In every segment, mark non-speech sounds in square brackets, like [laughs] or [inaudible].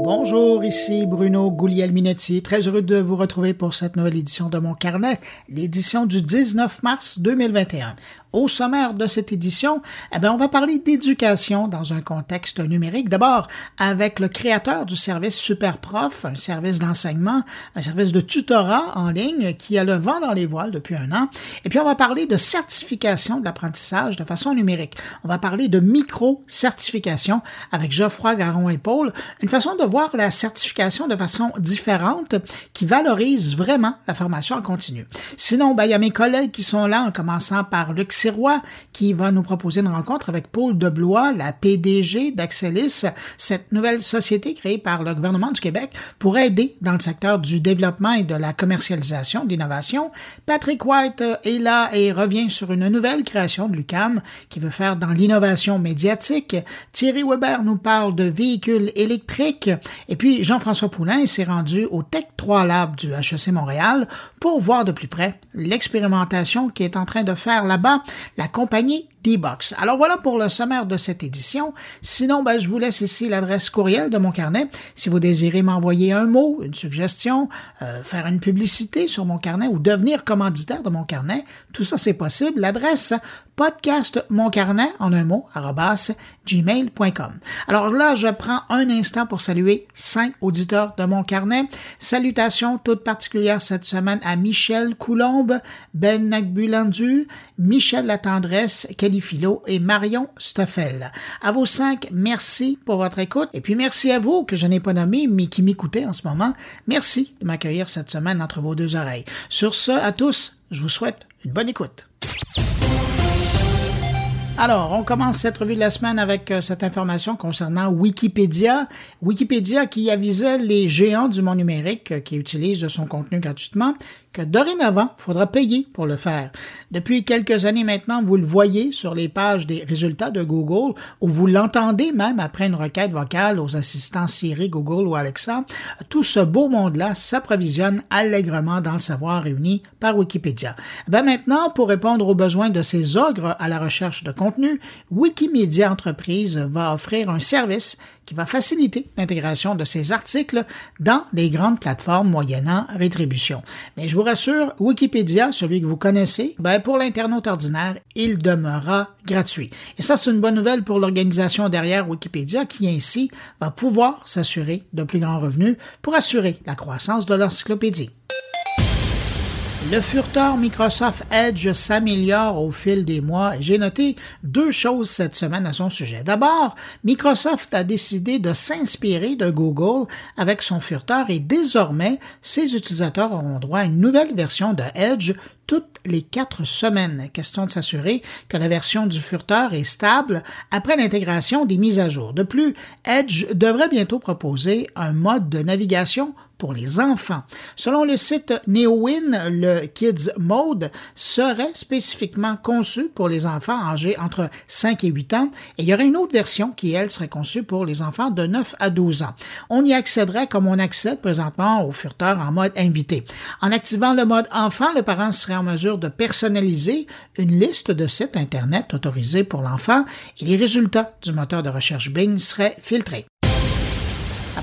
Bonjour, ici Bruno Guglielminetti. Très heureux de vous retrouver pour cette nouvelle édition de mon carnet, l'édition du 19 mars 2021. Au sommaire de cette édition, eh bien, on va parler d'éducation dans un contexte numérique. D'abord, avec le créateur du service SuperProf, un service d'enseignement, un service de tutorat en ligne qui a le vent dans les voiles depuis un an. Et puis, on va parler de certification de l'apprentissage de façon numérique. On va parler de micro-certification avec Geoffroy Garon-Épaule, une façon de la certification de façon différente qui valorise vraiment la formation en continu. Sinon, ben, il y a mes collègues qui sont là, en commençant par Luc Sirois, qui va nous proposer une rencontre avec Paul Deblois, la PDG d'Axelis, cette nouvelle société créée par le gouvernement du Québec pour aider dans le secteur du développement et de la commercialisation d'innovation. Patrick White est là et revient sur une nouvelle création de l'UCAM qui veut faire dans l'innovation médiatique. Thierry Weber nous parle de véhicules électriques. Et puis Jean-François Poulain s'est rendu au Tech 3 Lab du HEC Montréal pour voir de plus près l'expérimentation qui est en train de faire là-bas la compagnie Alors voilà pour le sommaire de cette édition. Sinon, ben, je vous laisse ici l'adresse courriel de mon carnet. Si vous désirez m'envoyer un mot, une suggestion, euh, faire une publicité sur mon carnet ou devenir commanditaire de mon carnet, tout ça c'est possible. L'adresse podcast mon en un mot gmail.com. Alors là, je prends un instant pour saluer cinq auditeurs de mon carnet. Salutations toutes particulières cette semaine à Michel Coulombe, Ben Nagbulandu, Michel Latendresse, Kelly Philo et Marion Stoffel. À vos cinq, merci pour votre écoute. Et puis merci à vous que je n'ai pas nommé, mais qui m'écoutez en ce moment. Merci de m'accueillir cette semaine entre vos deux oreilles. Sur ce, à tous, je vous souhaite une bonne écoute. Alors, on commence cette revue de la semaine avec euh, cette information concernant Wikipédia. Wikipédia qui avisait les géants du monde numérique euh, qui utilisent son contenu gratuitement dorénavant, il faudra payer pour le faire. Depuis quelques années maintenant, vous le voyez sur les pages des résultats de Google, ou vous l'entendez même après une requête vocale aux assistants Siri, Google ou Alexa. Tout ce beau monde-là s'approvisionne allègrement dans le savoir réuni par Wikipédia. Ben maintenant, pour répondre aux besoins de ces ogres à la recherche de contenu, Wikimedia Entreprise va offrir un service qui va faciliter l'intégration de ces articles dans les grandes plateformes moyennant rétribution. Mais je vous rassure, Wikipédia, celui que vous connaissez, ben pour l'internaute ordinaire, il demeurera gratuit. Et ça, c'est une bonne nouvelle pour l'organisation derrière Wikipédia qui ainsi va pouvoir s'assurer de plus grands revenus pour assurer la croissance de l'encyclopédie. Le furteur Microsoft Edge s'améliore au fil des mois et j'ai noté deux choses cette semaine à son sujet. D'abord, Microsoft a décidé de s'inspirer de Google avec son furteur et désormais, ses utilisateurs auront droit à une nouvelle version de Edge toutes les quatre semaines. Question de s'assurer que la version du furteur est stable après l'intégration des mises à jour. De plus, Edge devrait bientôt proposer un mode de navigation pour les enfants. Selon le site NeoWin, le Kids Mode serait spécifiquement conçu pour les enfants âgés entre 5 et 8 ans et il y aurait une autre version qui, elle, serait conçue pour les enfants de 9 à 12 ans. On y accéderait comme on accède présentement au furteur en mode invité. En activant le mode enfant, le parent serait en mesure de personnaliser une liste de sites Internet autorisés pour l'enfant et les résultats du moteur de recherche Bing seraient filtrés.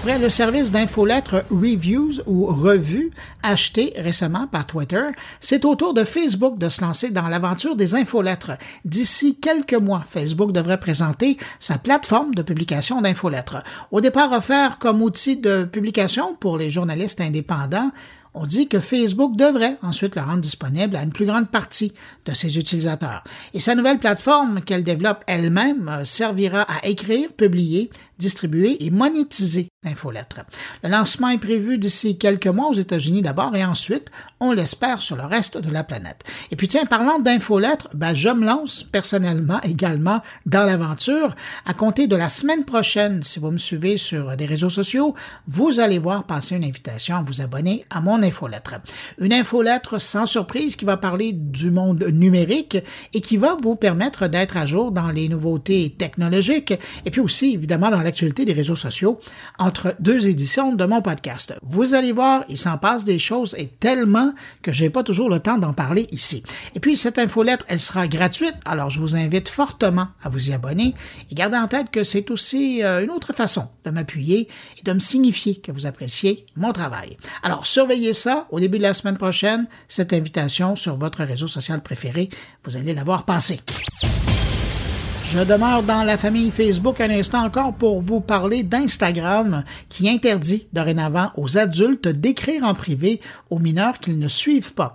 Après le service d'infolettre Reviews ou Revue acheté récemment par Twitter, c'est au tour de Facebook de se lancer dans l'aventure des infolettres. D'ici quelques mois, Facebook devrait présenter sa plateforme de publication d'infolettres. Au départ offert comme outil de publication pour les journalistes indépendants, on dit que Facebook devrait ensuite la rendre disponible à une plus grande partie de ses utilisateurs. Et sa nouvelle plateforme qu'elle développe elle-même euh, servira à écrire, publier, distribuer et monétiser l'infolettre. Le lancement est prévu d'ici quelques mois aux États-Unis d'abord et ensuite, on l'espère, sur le reste de la planète. Et puis tiens, parlant d'infolettre, ben, je me lance personnellement également dans l'aventure. À compter de la semaine prochaine, si vous me suivez sur des réseaux sociaux, vous allez voir passer une invitation à vous abonner à mon infolettre. Une infolettre sans surprise qui va parler du monde numérique et qui va vous permettre d'être à jour dans les nouveautés technologiques et puis aussi évidemment dans l'actualité des réseaux sociaux, entre deux éditions de mon podcast. Vous allez voir, il s'en passe des choses et tellement que j'ai pas toujours le temps d'en parler ici. Et puis, cette infolettre, elle sera gratuite, alors je vous invite fortement à vous y abonner et gardez en tête que c'est aussi euh, une autre façon de m'appuyer et de me signifier que vous appréciez mon travail. Alors, surveillez ça au début de la semaine prochaine, cette invitation sur votre réseau social préféré. Vous allez la voir passer. Je demeure dans la famille Facebook un instant encore pour vous parler d'Instagram qui interdit dorénavant aux adultes d'écrire en privé aux mineurs qu'ils ne suivent pas.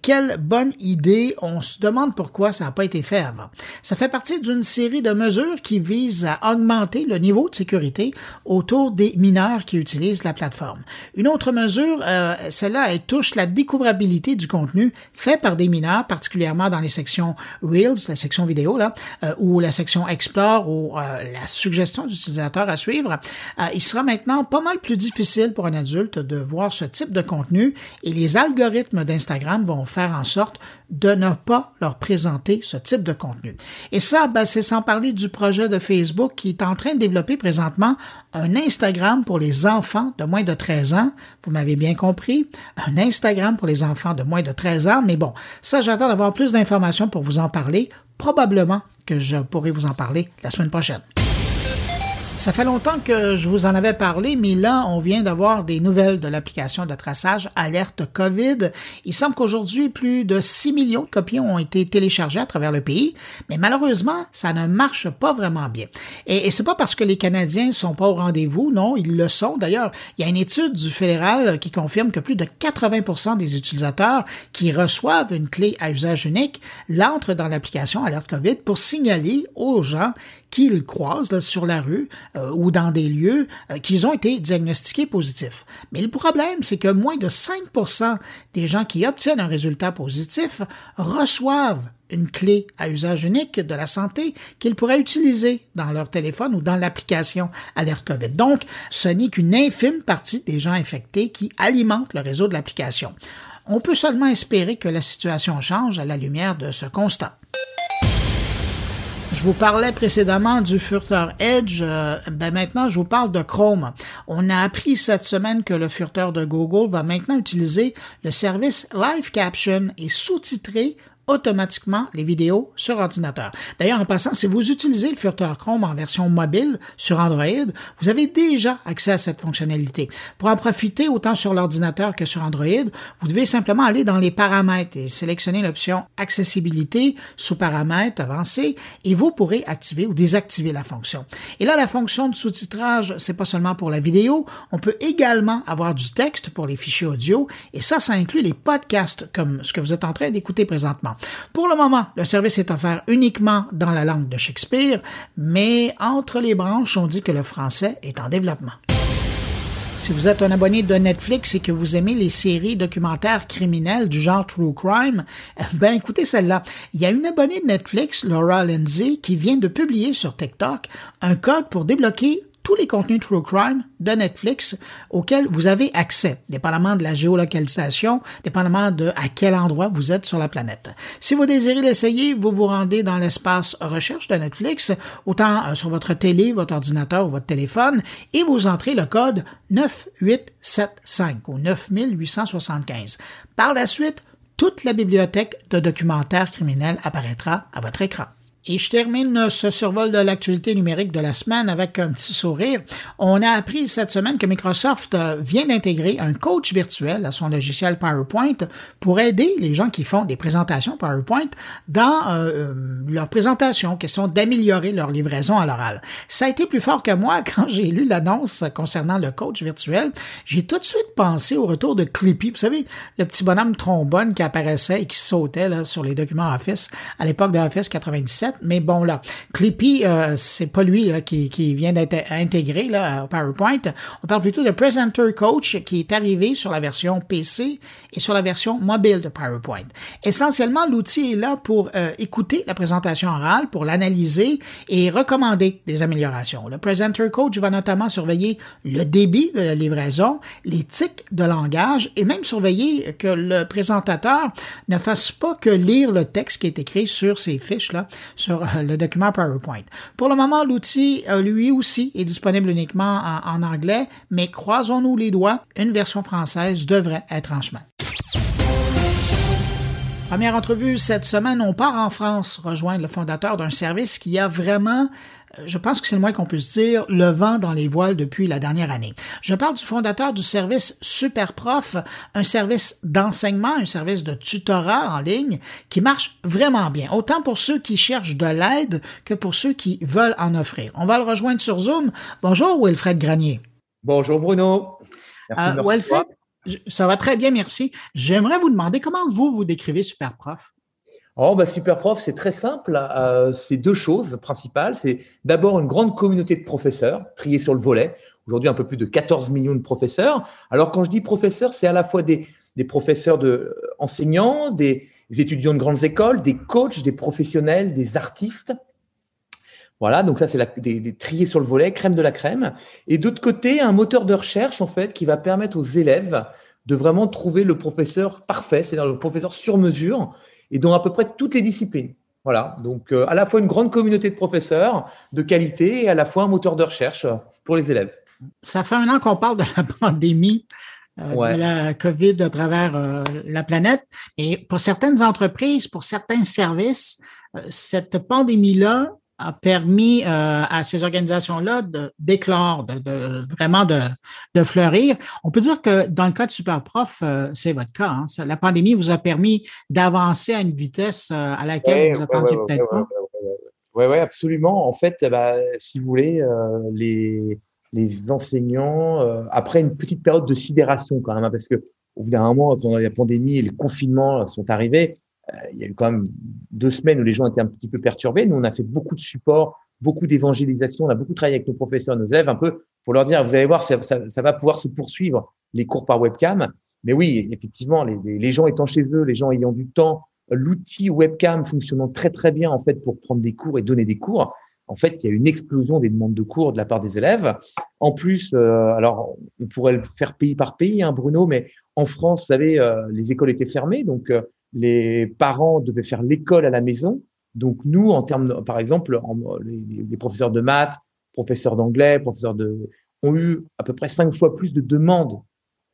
Quelle bonne idée, on se demande pourquoi ça n'a pas été fait avant. Ça fait partie d'une série de mesures qui visent à augmenter le niveau de sécurité autour des mineurs qui utilisent la plateforme. Une autre mesure, euh, celle-là, elle touche la découvrabilité du contenu fait par des mineurs, particulièrement dans les sections Reels, la section vidéo, là, euh, ou la section Explore ou euh, la suggestion d'utilisateur à suivre, euh, il sera maintenant pas mal plus difficile pour un adulte de voir ce type de contenu et les algorithmes d'Instagram vont faire en sorte de ne pas leur présenter ce type de contenu. Et ça, ben, c'est sans parler du projet de Facebook qui est en train de développer présentement un Instagram pour les enfants de moins de 13 ans. Vous m'avez bien compris, un Instagram pour les enfants de moins de 13 ans. Mais bon, ça, j'attends d'avoir plus d'informations pour vous en parler. Probablement que je pourrai vous en parler la semaine prochaine. Ça fait longtemps que je vous en avais parlé, mais là, on vient d'avoir des nouvelles de l'application de traçage Alerte COVID. Il semble qu'aujourd'hui, plus de 6 millions de copies ont été téléchargées à travers le pays, mais malheureusement, ça ne marche pas vraiment bien. Et, et c'est pas parce que les Canadiens sont pas au rendez-vous, non, ils le sont. D'ailleurs, il y a une étude du fédéral qui confirme que plus de 80% des utilisateurs qui reçoivent une clé à usage unique l'entrent dans l'application Alerte COVID pour signaler aux gens qu'ils croisent sur la rue euh, ou dans des lieux euh, qu'ils ont été diagnostiqués positifs. Mais le problème, c'est que moins de 5% des gens qui obtiennent un résultat positif reçoivent une clé à usage unique de la santé qu'ils pourraient utiliser dans leur téléphone ou dans l'application Alerte COVID. Donc, ce n'est qu'une infime partie des gens infectés qui alimentent le réseau de l'application. On peut seulement espérer que la situation change à la lumière de ce constat. Je vous parlais précédemment du furteur Edge. Euh, ben maintenant, je vous parle de Chrome. On a appris cette semaine que le furteur de Google va maintenant utiliser le service Live Caption et sous-titrer automatiquement les vidéos sur ordinateur. D'ailleurs, en passant, si vous utilisez le furteur Chrome en version mobile sur Android, vous avez déjà accès à cette fonctionnalité. Pour en profiter autant sur l'ordinateur que sur Android, vous devez simplement aller dans les paramètres et sélectionner l'option accessibilité sous paramètres avancés et vous pourrez activer ou désactiver la fonction. Et là, la fonction de sous-titrage, c'est pas seulement pour la vidéo, on peut également avoir du texte pour les fichiers audio et ça, ça inclut les podcasts comme ce que vous êtes en train d'écouter présentement. Pour le moment, le service est offert uniquement dans la langue de Shakespeare, mais entre les branches, on dit que le français est en développement. Si vous êtes un abonné de Netflix et que vous aimez les séries documentaires criminelles du genre True Crime, [laughs] ben écoutez celle-là. Il y a une abonnée de Netflix, Laura Lindsay, qui vient de publier sur TikTok un code pour débloquer tous les contenus True Crime de Netflix auxquels vous avez accès, dépendamment de la géolocalisation, dépendamment de à quel endroit vous êtes sur la planète. Si vous désirez l'essayer, vous vous rendez dans l'espace recherche de Netflix, autant euh, sur votre télé, votre ordinateur ou votre téléphone, et vous entrez le code 9875 ou 9875. Par la suite, toute la bibliothèque de documentaires criminels apparaîtra à votre écran. Et je termine ce survol de l'actualité numérique de la semaine avec un petit sourire. On a appris cette semaine que Microsoft euh, vient d'intégrer un coach virtuel à son logiciel PowerPoint pour aider les gens qui font des présentations PowerPoint dans euh, euh, leur présentation, question d'améliorer leur livraison à l'oral. Ça a été plus fort que moi [laughs] quand j'ai lu l'annonce concernant le coach virtuel. J'ai tout de suite pensé au retour de Clippy. Vous savez, le petit bonhomme trombone qui apparaissait et qui sautait là, sur les documents Office à l'époque de Office 97 mais bon là, Clippy, euh, c'est pas lui qui, qui, vient d'être intégré là, au PowerPoint. On parle plutôt de Presenter Coach qui est arrivé sur la version PC et sur la version mobile de PowerPoint. Essentiellement, l'outil est là pour euh, écouter la présentation orale, pour l'analyser et recommander des améliorations. Le Presenter Coach va notamment surveiller le débit de la livraison, les tics de langage et même surveiller que le présentateur ne fasse pas que lire le texte qui est écrit sur ces fiches là sur le document PowerPoint. Pour le moment, l'outil, lui aussi, est disponible uniquement en, anglais, mais croisons-nous les doigts, une version française devrait être en chemin. Première entrevue cette semaine, on part en France rejoindre le fondateur d'un service qui a vraiment je pense que c'est le moins qu'on puisse dire, le vent dans les voiles depuis la dernière année. Je parle du fondateur du service Superprof, un service d'enseignement, un service de tutorat en ligne qui marche vraiment bien, autant pour ceux qui cherchent de l'aide que pour ceux qui veulent en offrir. On va le rejoindre sur Zoom. Bonjour Wilfred Granier. Bonjour Bruno. Merci euh, Wilfred, ça va très bien, merci. J'aimerais vous demander comment vous vous décrivez Superprof? Oh, bah, Superprof, c'est très simple. Euh, c'est deux choses principales. C'est d'abord une grande communauté de professeurs triés sur le volet. Aujourd'hui, un peu plus de 14 millions de professeurs. Alors, quand je dis professeurs, c'est à la fois des, des professeurs de euh, enseignants, des étudiants de grandes écoles, des coachs, des professionnels, des artistes. Voilà, donc ça, c'est des, triés sur le volet, crème de la crème. Et d'autre côté, un moteur de recherche, en fait, qui va permettre aux élèves de vraiment trouver le professeur parfait, c'est-à-dire le professeur sur mesure, et dans à peu près toutes les disciplines. Voilà, donc euh, à la fois une grande communauté de professeurs de qualité et à la fois un moteur de recherche pour les élèves. Ça fait un an qu'on parle de la [laughs] pandémie, euh, de la COVID à travers euh, la planète. Et pour certaines entreprises, pour certains services, cette pandémie-là a permis euh, à ces organisations-là d'éclore, de, de, vraiment de, de, fleurir. On peut dire que dans le cas de Superprof, euh, c'est votre cas. Hein. La pandémie vous a permis d'avancer à une vitesse euh, à laquelle vous attendiez peut-être pas. Oui, oui, absolument. En fait, bah, si vous voulez, les, les enseignants, après une petite période de sidération quand même, hein, parce que au bout d'un moment, pendant la pandémie et le confinement sont arrivés, il y a eu quand même deux semaines où les gens étaient un petit peu perturbés. Nous, on a fait beaucoup de support, beaucoup d'évangélisation. On a beaucoup travaillé avec nos professeurs, nos élèves, un peu pour leur dire, vous allez voir, ça, va pouvoir se poursuivre, les cours par webcam. Mais oui, effectivement, les, gens étant chez eux, les gens ayant du temps, l'outil webcam fonctionnant très, très bien, en fait, pour prendre des cours et donner des cours. En fait, il y a une explosion des demandes de cours de la part des élèves. En plus, euh, alors, on pourrait le faire pays par pays, hein, Bruno, mais en France, vous savez, euh, les écoles étaient fermées, donc les parents devaient faire l'école à la maison. Donc nous, en termes, par exemple, les, professeurs de maths, professeurs d'anglais, professeurs de, ont eu à peu près cinq fois plus de demandes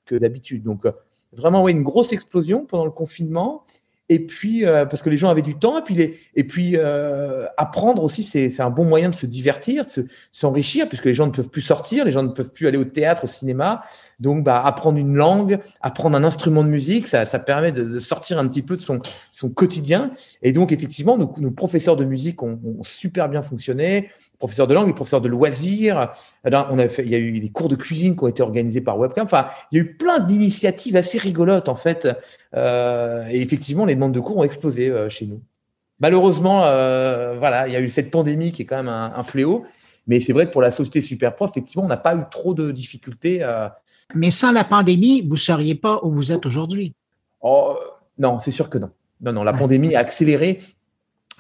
que d'habitude. Donc vraiment, oui, une grosse explosion pendant le confinement et puis euh, parce que les gens avaient du temps et puis les, et puis euh, apprendre aussi c'est un bon moyen de se divertir de s'enrichir puisque les gens ne peuvent plus sortir les gens ne peuvent plus aller au théâtre au cinéma. Donc bah apprendre une langue apprendre un instrument de musique ça, ça permet de, de sortir un petit peu de son son quotidien. Et donc effectivement nos, nos professeurs de musique ont, ont super bien fonctionné professeurs de langue, les professeurs de loisirs. on a fait, il y a eu des cours de cuisine qui ont été organisés par webcam. Enfin, il y a eu plein d'initiatives assez rigolotes en fait. Euh, et effectivement, les demandes de cours ont explosé euh, chez nous. Malheureusement, euh, voilà, il y a eu cette pandémie qui est quand même un, fléau. Mais c'est vrai que pour la société Superprof, effectivement, on n'a pas eu trop de difficultés. Mais sans la pandémie, vous ne seriez pas où vous êtes aujourd'hui. Oh, non, c'est sûr que non. Non, non, la pandémie a accéléré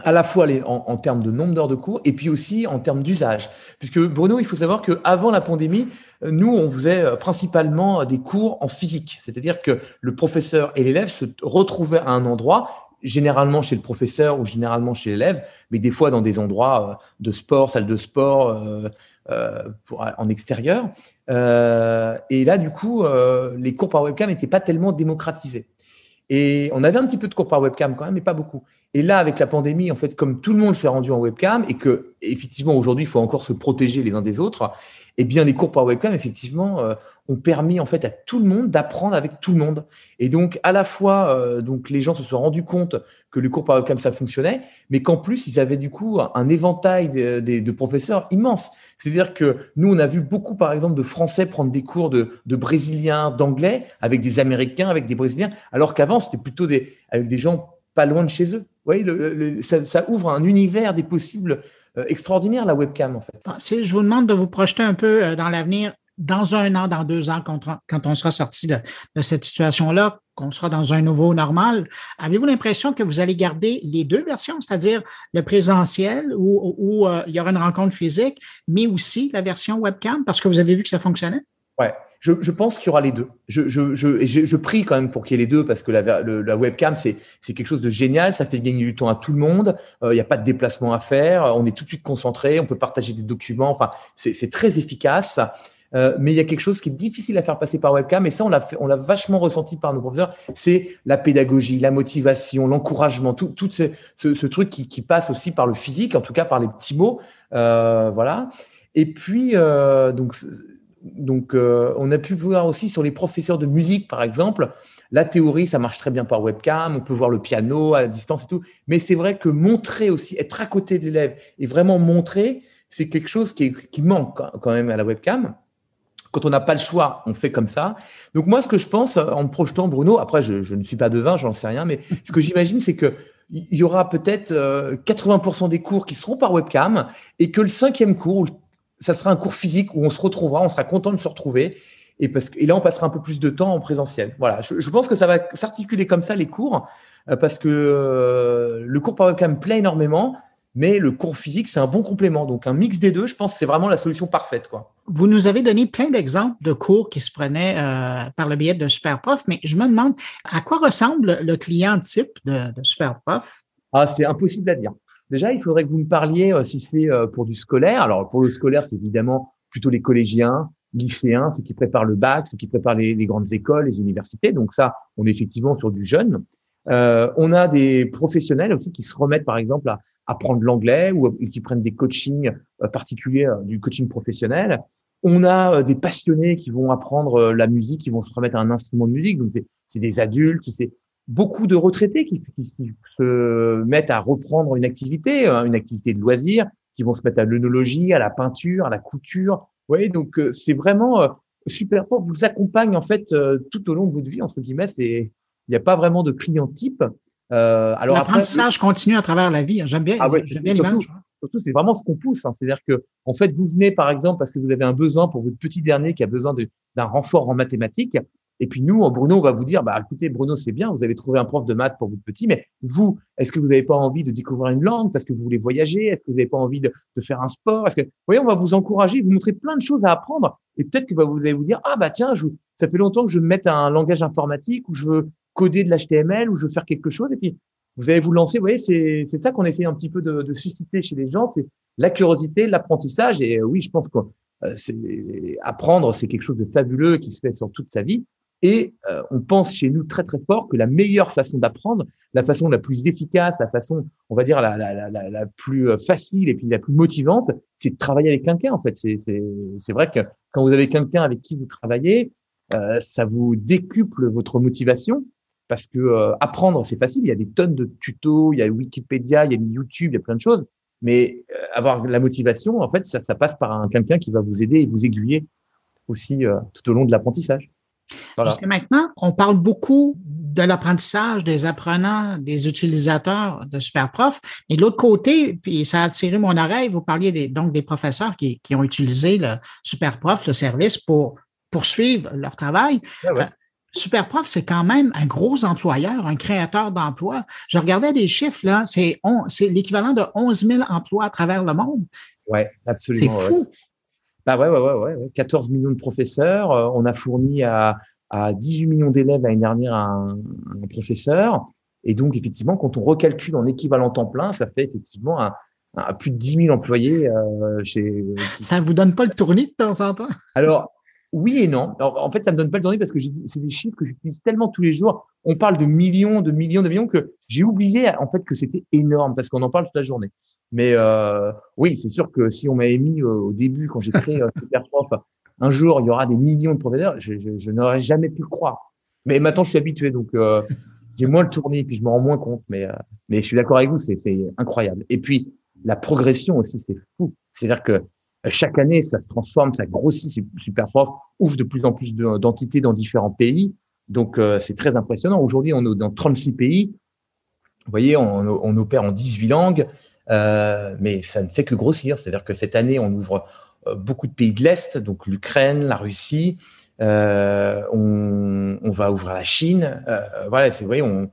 à la fois les, en, termes de nombre d'heures de cours et puis aussi en termes d'usage. Puisque Bruno, il faut savoir qu'avant la pandémie, euh, nous, on faisait euh, principalement des cours en physique. C'est-à-dire que le professeur et l'élève se retrouvaient à un endroit, généralement chez le professeur ou généralement chez l'élève, mais des fois dans des endroits euh, de sport, salle de sport, euh, pour, en extérieur. Euh, et là, du coup, les cours par webcam n'étaient pas tellement démocratisés. Et on avait un petit peu de cours par webcam quand même, mais pas beaucoup. Et là, avec la pandémie, en fait, comme tout le monde s'est rendu en webcam et que, effectivement, aujourd'hui, il faut encore se protéger les uns des autres, eh bien, les cours par webcam, effectivement, euh, ont permis, en fait, à tout le monde d'apprendre avec tout le monde. Et donc, à la fois, euh, donc, les gens se sont rendus compte que les cours par webcam, ça fonctionnait, mais qu'en plus, ils avaient, du coup, un éventail de, de, professeurs immense. C'est-à-dire que nous, on a vu beaucoup, par exemple, de Français prendre des cours de, de Brésiliens, d'Anglais, avec des Américains, avec des Brésiliens, alors qu'avant, c'était plutôt des, avec des gens pas loin de chez eux. Vous voyez, le, ça, ça, ouvre un univers des possibles extraordinaire, la webcam, en fait. Ah, si je vous demande de vous projeter un peu euh, dans l'avenir, dans un an, dans deux ans, quand, on sera sorti de, cette situation-là, qu'on sera dans un nouveau normal, avez-vous l'impression que vous allez garder les deux versions, c'est-à-dire le présentiel où, euh, il y aura une rencontre physique, mais aussi la version webcam, parce que vous avez vu que ça fonctionnait? Ouais. Je, pense qu'il y aura les deux. Je, je, je, je, prie quand même pour qu'il y ait les deux parce que la, la webcam, c'est quelque chose de génial. Ça fait gagner du temps à tout le monde. Il n'y a pas de déplacement à faire. On est tout de suite concentré. On peut partager des documents. Enfin, c'est très efficace. Euh, mais il y a quelque chose qui est difficile à faire passer par webcam, et ça, on l'a on l'a vachement ressenti par nos professeurs. C'est la pédagogie, la motivation, l'encouragement, tout, tout ce, ce, ce, truc qui, qui, passe aussi par le physique, en tout cas par les petits mots, euh, voilà. Et puis euh, donc donc euh, on a pu voir aussi sur les professeurs de musique, par exemple. La théorie, ça marche très bien par webcam, on peut voir le piano à distance et tout. Mais c'est vrai que montrer aussi, être à côté d'élèves et vraiment montrer, c'est quelque chose qui, qui manque quand même à la webcam quand on n'a pas le choix, on fait comme ça. Donc moi, ce que je pense en me projetant, Bruno, après, je, ne suis pas devin, j'en sais rien, mais [laughs] ce que j'imagine, c'est que il y aura peut-être 80% euh, des cours qui seront par webcam et que le cinquième cours, ça sera un cours physique où on se retrouvera, on sera content de se retrouver. Et, parce que, et là, on passera un peu plus de temps en présentiel. Voilà, je, pense que ça va s'articuler comme ça, les cours, euh, parce que euh, le cours par webcam plaît énormément mais le cours physique, c'est un bon complément. Donc, un mix des deux, je pense, c'est vraiment la solution parfaite. Quoi. Vous nous avez donné plein d'exemples de cours qui se prenaient euh, par le biais de SuperProf, mais je me demande à quoi ressemble le client type de, de SuperProf? Ah, c'est impossible à dire. Déjà, il faudrait que vous me parliez euh, si c'est euh, pour du scolaire. Alors, pour le scolaire, c'est évidemment plutôt les collégiens, lycéens, ceux qui préparent le bac, ceux qui préparent les, grandes écoles, les universités. Donc ça, on est effectivement sur du jeune. Euh, on a des professionnels aussi qui se remettent, par exemple, à apprendre l'anglais ou qui prennent des coachings euh, particuliers, euh, du coaching professionnel. On a des passionnés qui vont apprendre la musique, qui vont se remettre à un instrument de musique. Donc, c'est des adultes, beaucoup de retraités qui, se mettent à reprendre une activité, une activité de loisir, qui vont se mettre à l'œnologie, à la peinture, à la couture. Vous voyez, donc c'est vraiment super fort. Vous accompagne en fait tout au long de votre vie entre guillemets. C'est il n'y a pas vraiment de client type. Euh, alors L'apprentissage continue à travers la vie. Hein. J'aime bien, ah bien l'image. Surtout, c'est vraiment ce qu'on pousse. Hein. C'est-à-dire que, en fait, vous venez, par exemple, parce que vous avez un besoin pour votre petit dernier qui a besoin d'un renfort en mathématiques. Et puis nous, Bruno, on va vous dire, bah écoutez, Bruno, c'est bien, vous avez trouvé un prof de maths pour votre petit, mais vous, est-ce que vous n'avez pas envie de découvrir une langue parce que vous voulez voyager? Est-ce que vous n'avez pas envie de, faire un sport? Est-ce que, vous voyez, on va vous encourager, vous montrer plein de choses à apprendre, et peut-être que vous allez vous dire, ah bah tiens, je, ça fait longtemps que je me mette à un langage informatique ou je veux coder de l'HTML ou je veux faire quelque chose. Et puis, vous allez vous lancer. Vous voyez, c'est, c'est ça qu'on essaie un petit peu de, de susciter chez les gens. C'est la curiosité, l'apprentissage. Et euh, oui, je pense que euh, apprendre, c'est quelque chose de fabuleux qui se fait sur toute sa vie. Et euh, on pense chez nous très très fort que la meilleure façon d'apprendre, la façon la plus efficace, la façon, on va dire la, la, la, la plus facile et puis la plus motivante, c'est de travailler avec quelqu'un. En fait, c'est vrai que quand vous avez quelqu'un avec qui vous travaillez, euh, ça vous décuple votre motivation parce que euh, apprendre, c'est facile. Il y a des tonnes de tutos, il y a Wikipédia, il y a YouTube, il y a plein de choses. Mais euh, avoir la motivation, en fait, ça, ça passe par un quelqu'un qui va vous aider et vous aiguiller aussi euh, tout au long de l'apprentissage. Voilà. Parce que maintenant, on parle beaucoup de l'apprentissage des apprenants, des utilisateurs de SuperProf. Mais de l'autre côté, puis ça a attiré mon oreille, vous parliez des, donc des professeurs qui, qui ont utilisé le SuperProf, le service, pour poursuivre leur travail. ouais. Superprof, c'est quand même un gros employeur, un créateur d'emplois. Je regardais des chiffres, là, c'est, l'équivalent de 11 000 emplois à travers le monde. Oui, absolument. C'est fou. Bah ouais, ouais, ouais, ouais, 14 millions de professeurs. Euh, on a fourni à, à 18 millions d'élèves l'année dernière un, un, professeur. Et donc, effectivement, quand on recalcule en équivalent temps plein, ça fait effectivement un, un plus de 10 000 employés euh, chez. Ça vous donne pas le tournis de temps en temps? Alors, oui et non. en fait, ça me donne pas le donné parce que c'est des chiffres que j'utilise tellement tous les jours. On parle de millions, de millions, de millions que j'ai oublié en fait que c'était énorme parce qu'on en parle toute la journée. Mais euh, oui, c'est sûr que si on m'avait mis au début quand j'ai créé euh, Superprof, un jour il y aura des millions de professeurs, je, je, je n'aurais jamais pu le croire. Mais maintenant je suis habitué, donc euh, [laughs] j'ai moins le tourné, puis je me rends moins compte. Mais euh, mais je suis d'accord avec vous, c'est incroyable. Et puis la progression aussi, c'est fou. C'est-à-dire que chaque année, ça se transforme, ça grossit, super fort, ouvre de plus en plus d'entités dans différents pays. Donc, euh, c'est très impressionnant. Aujourd'hui, on est dans 36 pays. Vous voyez, on, on opère en 18 langues, euh, mais ça ne fait que grossir. C'est-à-dire que cette année, on ouvre euh, beaucoup de pays de l'Est, donc l'Ukraine, la Russie. Euh, on, va ouvrir la Chine. Euh, voilà, vous voyez, on,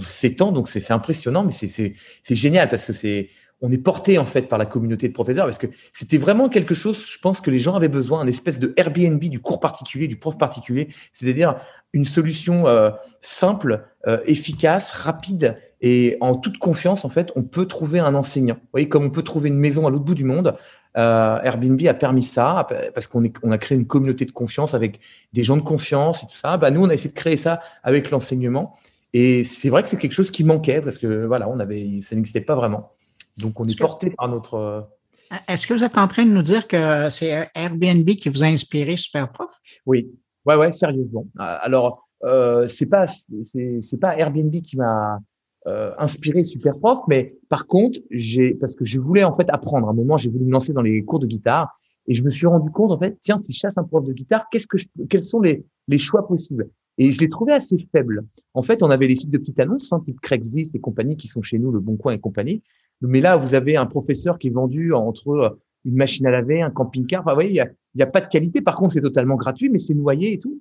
s'étend, donc c'est impressionnant, mais c'est génial parce que c'est on est porté en fait par la communauté de professeurs parce que c'était vraiment quelque chose, je pense que les gens avaient besoin, un espèce de Airbnb du cours particulier, du prof particulier, c'est-à-dire une solution euh, simple, euh, efficace, rapide et en toute confiance en fait, on peut trouver un enseignant. Vous voyez, comme on peut trouver une maison à l'autre bout du monde, euh, Airbnb a permis ça parce qu'on on a créé une communauté de confiance avec des gens de confiance et tout ça. Bah, nous, on a essayé de créer ça avec l'enseignement. Et c'est vrai que c'est quelque chose qui manquait parce que voilà, on avait, ça n'existait pas vraiment. Donc, on est, porté par notre. Euh, Est-ce que vous êtes en train de nous dire que c'est Airbnb qui vous a inspiré Superprof? Oui, ouais, ouais, sérieusement. Alors, euh, c'est pas, c'est pas Airbnb qui m'a euh, inspiré Superprof, mais par contre, j'ai, parce que je voulais en fait apprendre. À un moment, j'ai voulu me lancer dans les cours de guitare et je me suis rendu compte en fait, tiens, si je cherche un prof de guitare, qu'est-ce que je, quels sont les, les choix possibles? Et je l'ai trouvé assez faible. En fait, on avait les sites de petites annonces, hein, type Craigslist et compagnie, qui sont chez nous, Le Bon Coin et compagnie. Mais là, vous avez un professeur qui est vendu entre euh, une machine à laver, un camping-car. Enfin, vous voyez, il n'y a, y a, pas de qualité. Par contre, c'est totalement gratuit, mais c'est noyé et tout.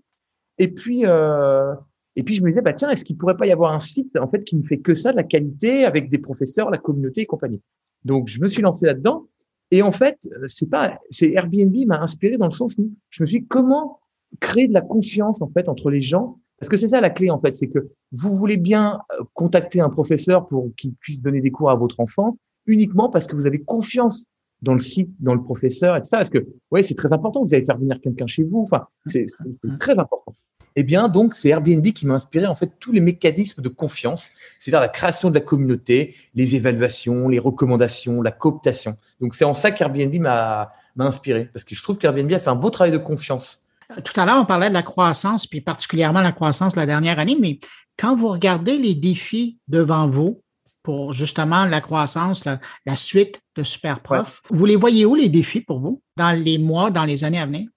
Et puis, euh, et puis je me disais, bah tiens, est-ce qu'il pourrait pas y avoir un site en fait qui ne fait que ça, de la qualité, avec des professeurs, la communauté et compagnie? Donc, je me suis lancé là-dedans. Et en fait, c'est pas, c'est Airbnb m'a inspiré dans le sens où je me suis dit comment créer de la confiance en fait entre les gens? Parce que c'est ça la clé en fait, c'est que vous voulez bien euh, contacter un professeur pour qu'il puisse donner des cours à votre enfant uniquement parce que vous avez confiance dans le site, dans le professeur et tout ça. Parce que ouais, c'est très important. Vous allez faire venir quelqu'un chez vous. Enfin, c'est très important. Eh bien, donc, c'est Airbnb qui m'a inspiré en fait tous les mécanismes de confiance, c'est-à-dire la création de la communauté, les évaluations, les recommandations, la cooptation. Donc, c'est en ça qu'Airbnb m'a inspiré parce que je trouve qu'Airbnb a fait un beau travail de confiance tout à l'heure, on parlait de la croissance, puis particulièrement la croissance de la dernière année, mais quand vous regardez les défis devant vous pour justement la croissance, la, suite de Superprof, vous les voyez où les défis pour vous dans les mois, dans les années à venir?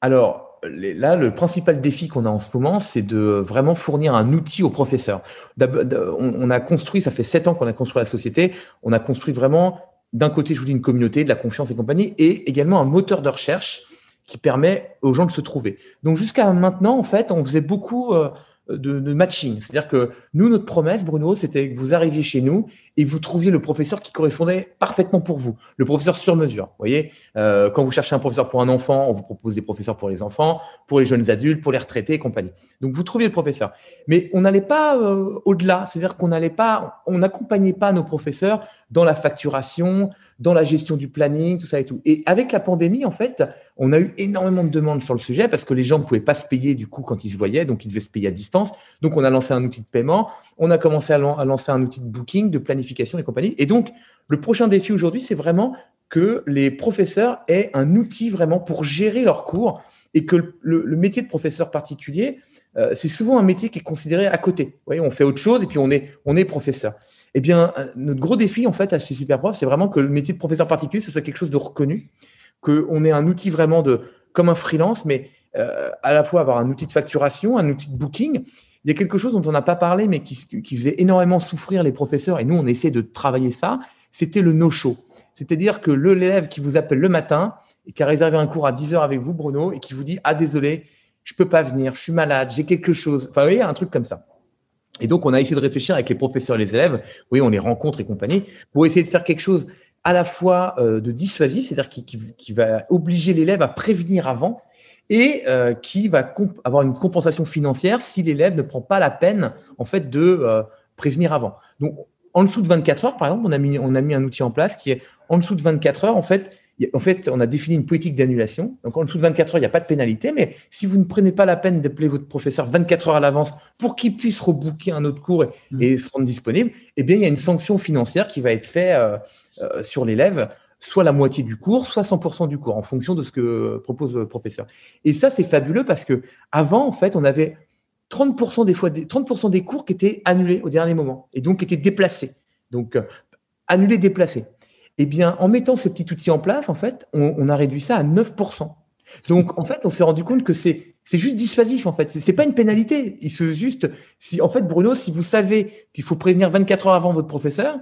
Alors, là, le principal défi qu'on a en ce moment, c'est de vraiment fournir un outil aux professeurs. On a construit, ça fait sept ans qu'on a construit la société, on a construit vraiment, d'un côté, je vous dis, une communauté, de la confiance et compagnie, et également un moteur de recherche qui permet aux gens de se trouver. Donc jusqu'à maintenant, en fait, on faisait beaucoup euh, de, matching. C'est-à-dire que nous, notre promesse, Bruno, c'était que vous arriviez chez nous et vous trouviez le professeur qui correspondait parfaitement pour vous, le professeur sur mesure. Vous voyez, euh, quand vous cherchez un professeur pour un enfant, on vous propose des professeurs pour les enfants, pour les jeunes adultes, pour les retraités et compagnie. Donc vous trouviez le professeur. Mais on n'allait pas euh, au-delà, c'est-à-dire qu'on n'allait pas, on n'accompagnait pas nos professeurs dans la facturation, dans la gestion du planning, tout ça et tout. Et avec la pandémie, en fait, on a eu énormément de demandes sur le sujet parce que les gens ne pouvaient pas se payer du coup quand ils se voyaient, donc ils devaient se payer à distance. Donc on a lancé un outil de paiement, on a commencé à, lancer un outil de booking, de planification et compagnie. Et donc le prochain défi aujourd'hui, c'est vraiment que les professeurs aient un outil vraiment pour gérer leurs cours et que le, métier de professeur particulier, euh, c'est souvent un métier qui est considéré à côté. Vous voyez, on fait autre chose et puis on est, on est professeur. Eh bien, euh, notre gros défi, en fait, à chez Superprof, c'est vraiment que le métier de professeur particulier, ce soit quelque chose de reconnu, qu'on ait un outil vraiment de, comme un freelance, mais euh, à la fois avoir un outil de facturation, un outil de booking. Il y a quelque chose dont on n'a pas parlé, mais qui, faisait énormément souffrir les professeurs, et nous, on essaie de travailler ça, c'était le no-show. C'est-à-dire que l'élève qui vous appelle le matin et qui a réservé un cours à 10 heures avec vous, Bruno, et qui vous dit Ah, désolé, je peux pas venir, je suis malade, j'ai quelque chose. Enfin, vous voyez, un truc comme ça. Et donc, on a essayé de réfléchir avec les professeurs et les élèves, oui, on les rencontre et compagnie, pour essayer de faire quelque chose à la fois euh, de dissuasif, c'est-à-dire qui, va obliger l'élève à prévenir avant, et euh, qui va avoir une compensation financière si l'élève ne prend pas la peine, en fait, de euh, prévenir avant. Donc, en dessous de 24 heures, par exemple, on a mis, on a mis un outil en place qui est en dessous de 24 heures, en fait, en fait, on a défini une politique d'annulation. Donc, en dessous de 24 heures, il n'y a pas de pénalité. Mais si vous ne prenez pas la peine d'appeler votre professeur 24 heures à l'avance pour qu'il puisse rebooker un autre cours et, mmh. se rendre disponible, eh bien, il y a une sanction financière qui va être faite euh, euh, sur l'élève, soit la moitié du cours, soit 100% du cours, en fonction de ce que propose le professeur. Et ça, c'est fabuleux parce que avant, en fait, on avait 30% des fois, 30% des cours qui étaient annulés au dernier moment et donc étaient déplacés. Donc, euh, annulés, déplacés. Eh bien, en mettant ce petit outil en place, on, a réduit ça à 9%. Donc, en fait, on s'est rendu compte que c'est juste dissuasif, en fait. C'est pas une pénalité. Il se juste, si, en fait, Bruno, si vous savez qu'il faut prévenir 24 heures avant votre professeur,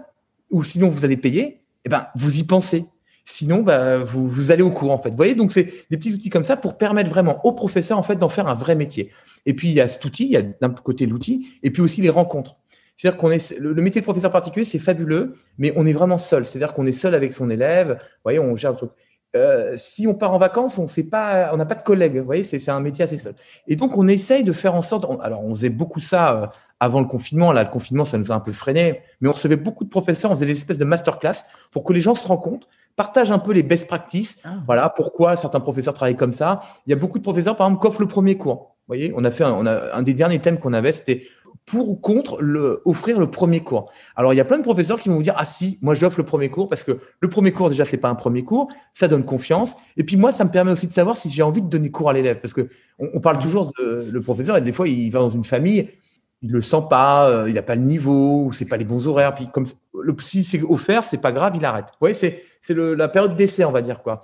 ou sinon vous allez payer, eh ben, vous y pensez. Sinon, bah, vous, vous allez au cours, en fait. Vous voyez, donc c'est des petits outils comme ça pour permettre vraiment aux professeurs, en fait, d'en faire un vrai métier. Et puis, il y a cet outil, il y a d'un côté l'outil, et puis aussi les rencontres. C'est-à-dire qu'on est le, métier de professeur particulier, c'est fabuleux, mais on est vraiment seul. C'est-à-dire qu'on est seul avec son élève. Vous voyez, on gère le truc. Euh, si on part en vacances, on sait pas, on n'a pas de collègues. Vous voyez, c'est un métier assez seul. Et donc, on essaye de faire en sorte. alors, on faisait beaucoup ça euh, avant le confinement. Là, le confinement, ça nous a un peu freiné. Mais on recevait beaucoup de professeurs. On faisait des espèces de masterclass pour que les gens se rencontrent, partagent un peu les best practices. Ah. Voilà, pourquoi certains professeurs travaillent comme ça. Il y a beaucoup de professeurs, par exemple, qui offrent le premier cours. Vous voyez, on a fait, on a un des derniers thèmes qu'on avait, c'était pour ou contre le, offrir le premier cours. Alors, il y a plein de professeurs qui vont vous dire, ah si, moi j'offre le premier cours parce que le premier cours, déjà, c'est pas un premier cours, ça donne confiance. Et puis moi, ça me permet aussi de savoir si j'ai envie de donner cours à l'élève parce que on, parle toujours de le professeur et des fois, il va dans une famille, il le sent pas, euh, il n'a pas le niveau, ou c'est pas les bons horaires. Puis comme le, si c'est offert, c'est pas grave, il arrête. Vous voyez, c'est, c'est la période d'essai, on va dire quoi.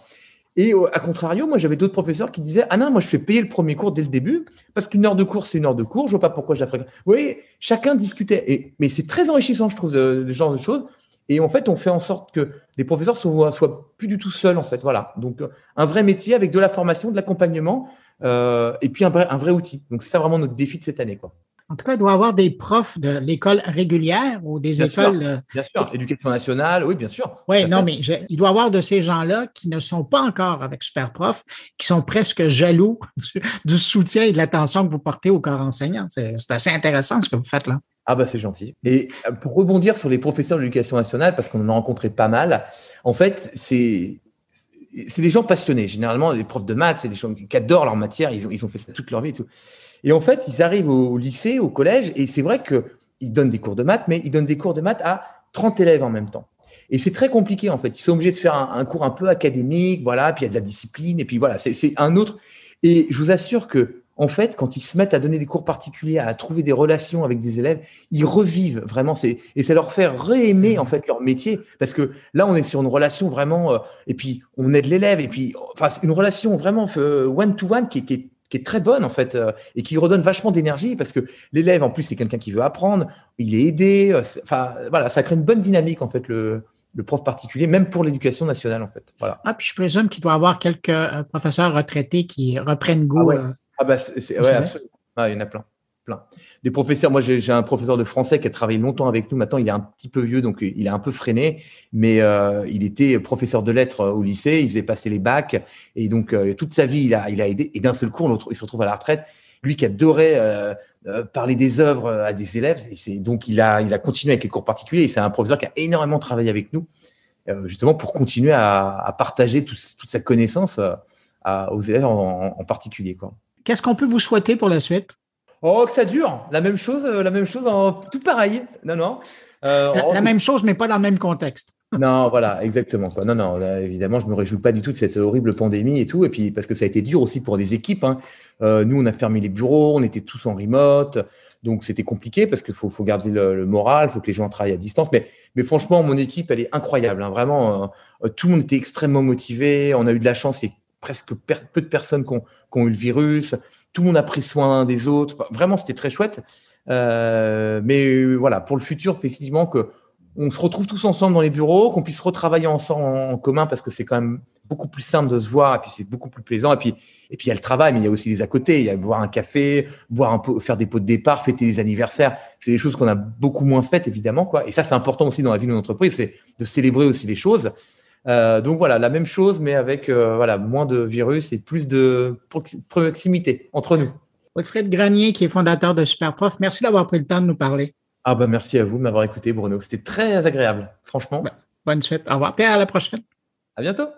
Et à contrario, moi, j'avais d'autres professeurs qui disaient Ah non, moi, je fais payer le premier cours dès le début, parce qu'une heure de cours, c'est une heure de cours, je vois pas pourquoi je la fréquente. Vous voyez, chacun discutait. Et, mais c'est très enrichissant, je trouve, ce genre de choses. Et en fait, on fait en sorte que les professeurs soient, soient plus du tout seuls, en fait. Voilà. Donc, un vrai métier avec de la formation, de l'accompagnement, euh, et puis un vrai, un vrai outil. Donc, c'est ça vraiment notre défi de cette année. Quoi. En tout cas, il doit y avoir des profs de l'école régulière ou des écoles. Euh, bien sûr, éducation nationale, oui, bien sûr. Oui, non, mais il doit y avoir de ces gens-là qui ne sont pas encore avec Superprof, qui sont presque jaloux [laughs] du, soutien et de l'attention que vous portez au corps enseignant. C'est assez intéressant ce que vous faites là. Ah bah c'est gentil. Et euh, pour rebondir sur les professeurs de l'éducation nationale, parce qu'on en a rencontré pas mal, en fait, c'est c'est des gens passionnés. Généralement, les profs de maths, c'est des gens qui adorent leur matière, ils ont, ils ont fait ça toute leur vie et tout. Et en fait, ils arrivent au lycée, au collège, et c'est vrai qu'ils donnent des cours de maths, mais ils donnent des cours de maths à 30 élèves en même temps. Et c'est très compliqué, en fait. Ils sont obligés de faire un, cours un peu académique, voilà, puis il y a de la discipline, et puis voilà, c'est un autre. Et je vous assure que, en fait, quand ils se mettent à donner des cours particuliers, à trouver des relations avec des élèves, ils revivent vraiment, et ça leur fait réaimer, en fait, leur métier, parce que là, on est sur une relation vraiment, euh, et puis on aide l'élève, et puis, enfin, une relation vraiment euh, one-to-one qui, qui est qui est très bonne en fait euh, et qui redonne vachement d'énergie parce que l'élève en plus c'est quelqu'un qui veut apprendre, il est aidé, euh, enfin voilà, ça crée une bonne dynamique en fait le, le prof particulier, même pour l'éducation nationale en fait. Voilà. Ah puis je présume qu'il doit y avoir quelques euh, professeurs retraités qui reprennent goût. Ah, ouais. ah bah c'est ouais, ah, il y en a plein plein. Des professeurs, moi j'ai un professeur de français qui a travaillé longtemps avec nous. Maintenant, il est un petit peu vieux, donc il est un peu freiné, mais euh, il était professeur de lettres au lycée. Il faisait passer les bacs et donc euh, toute sa vie, il a, a aidé. Et d'un seul coup, il se retrouve à la retraite. Lui qui adorait euh, parler des œuvres à des élèves, donc il a, a continué avec les cours particuliers. C'est un professeur qui a énormément travaillé avec nous, justement pour continuer à, partager toute sa connaissance aux élèves en particulier. Qu'est-ce qu'on peut vous souhaiter pour la suite? Oh, que ça dure. La même chose, euh, la même chose, en tout pareil. Non, non. Euh, la, même chose, mais pas dans le même contexte. non, voilà, exactement. Quoi. Non, non, évidemment, je me réjouis pas du tout de cette horrible pandémie et tout. Et puis, parce que ça a été dur aussi pour des équipes. Hein. Euh, nous, on a fermé les bureaux, on était tous en remote. Donc, c'était compliqué parce qu'il faut, faut, garder le, moral, il faut que les gens travaillent à distance. Mais, mais franchement, mon équipe, elle est incroyable. Hein. Vraiment, tout le monde était extrêmement motivé. On a eu de la chance. Il y a presque peu de personnes qui ont, qui ont eu le virus tout le monde a pris soin des autres. vraiment, c'était très chouette. Euh, mais euh, voilà, pour le futur, effectivement, que on se retrouve tous ensemble dans les bureaux, qu'on puisse retravailler ensemble en, commun parce que c'est quand même beaucoup plus simple de se voir et puis c'est beaucoup plus plaisant. Et puis, et puis il y a le travail, mais il y a aussi les à côté. Il y a boire un café, boire un peu, faire des pots de départ, fêter les anniversaires. C'est des choses qu'on a beaucoup moins faites, évidemment, quoi. Et ça, c'est important aussi dans la vie de entreprise, c'est de célébrer aussi les choses. Euh, donc voilà, la même chose, mais avec euh, voilà moins de virus et plus de proximité entre nous. Fred Granier, qui est fondateur de Superprof, merci d'avoir pris le temps de nous parler. Ah bah merci à vous de m'avoir écouté, Bruno. C'était très agréable, franchement. bonne suite. Au revoir. Et à la prochaine. À bientôt.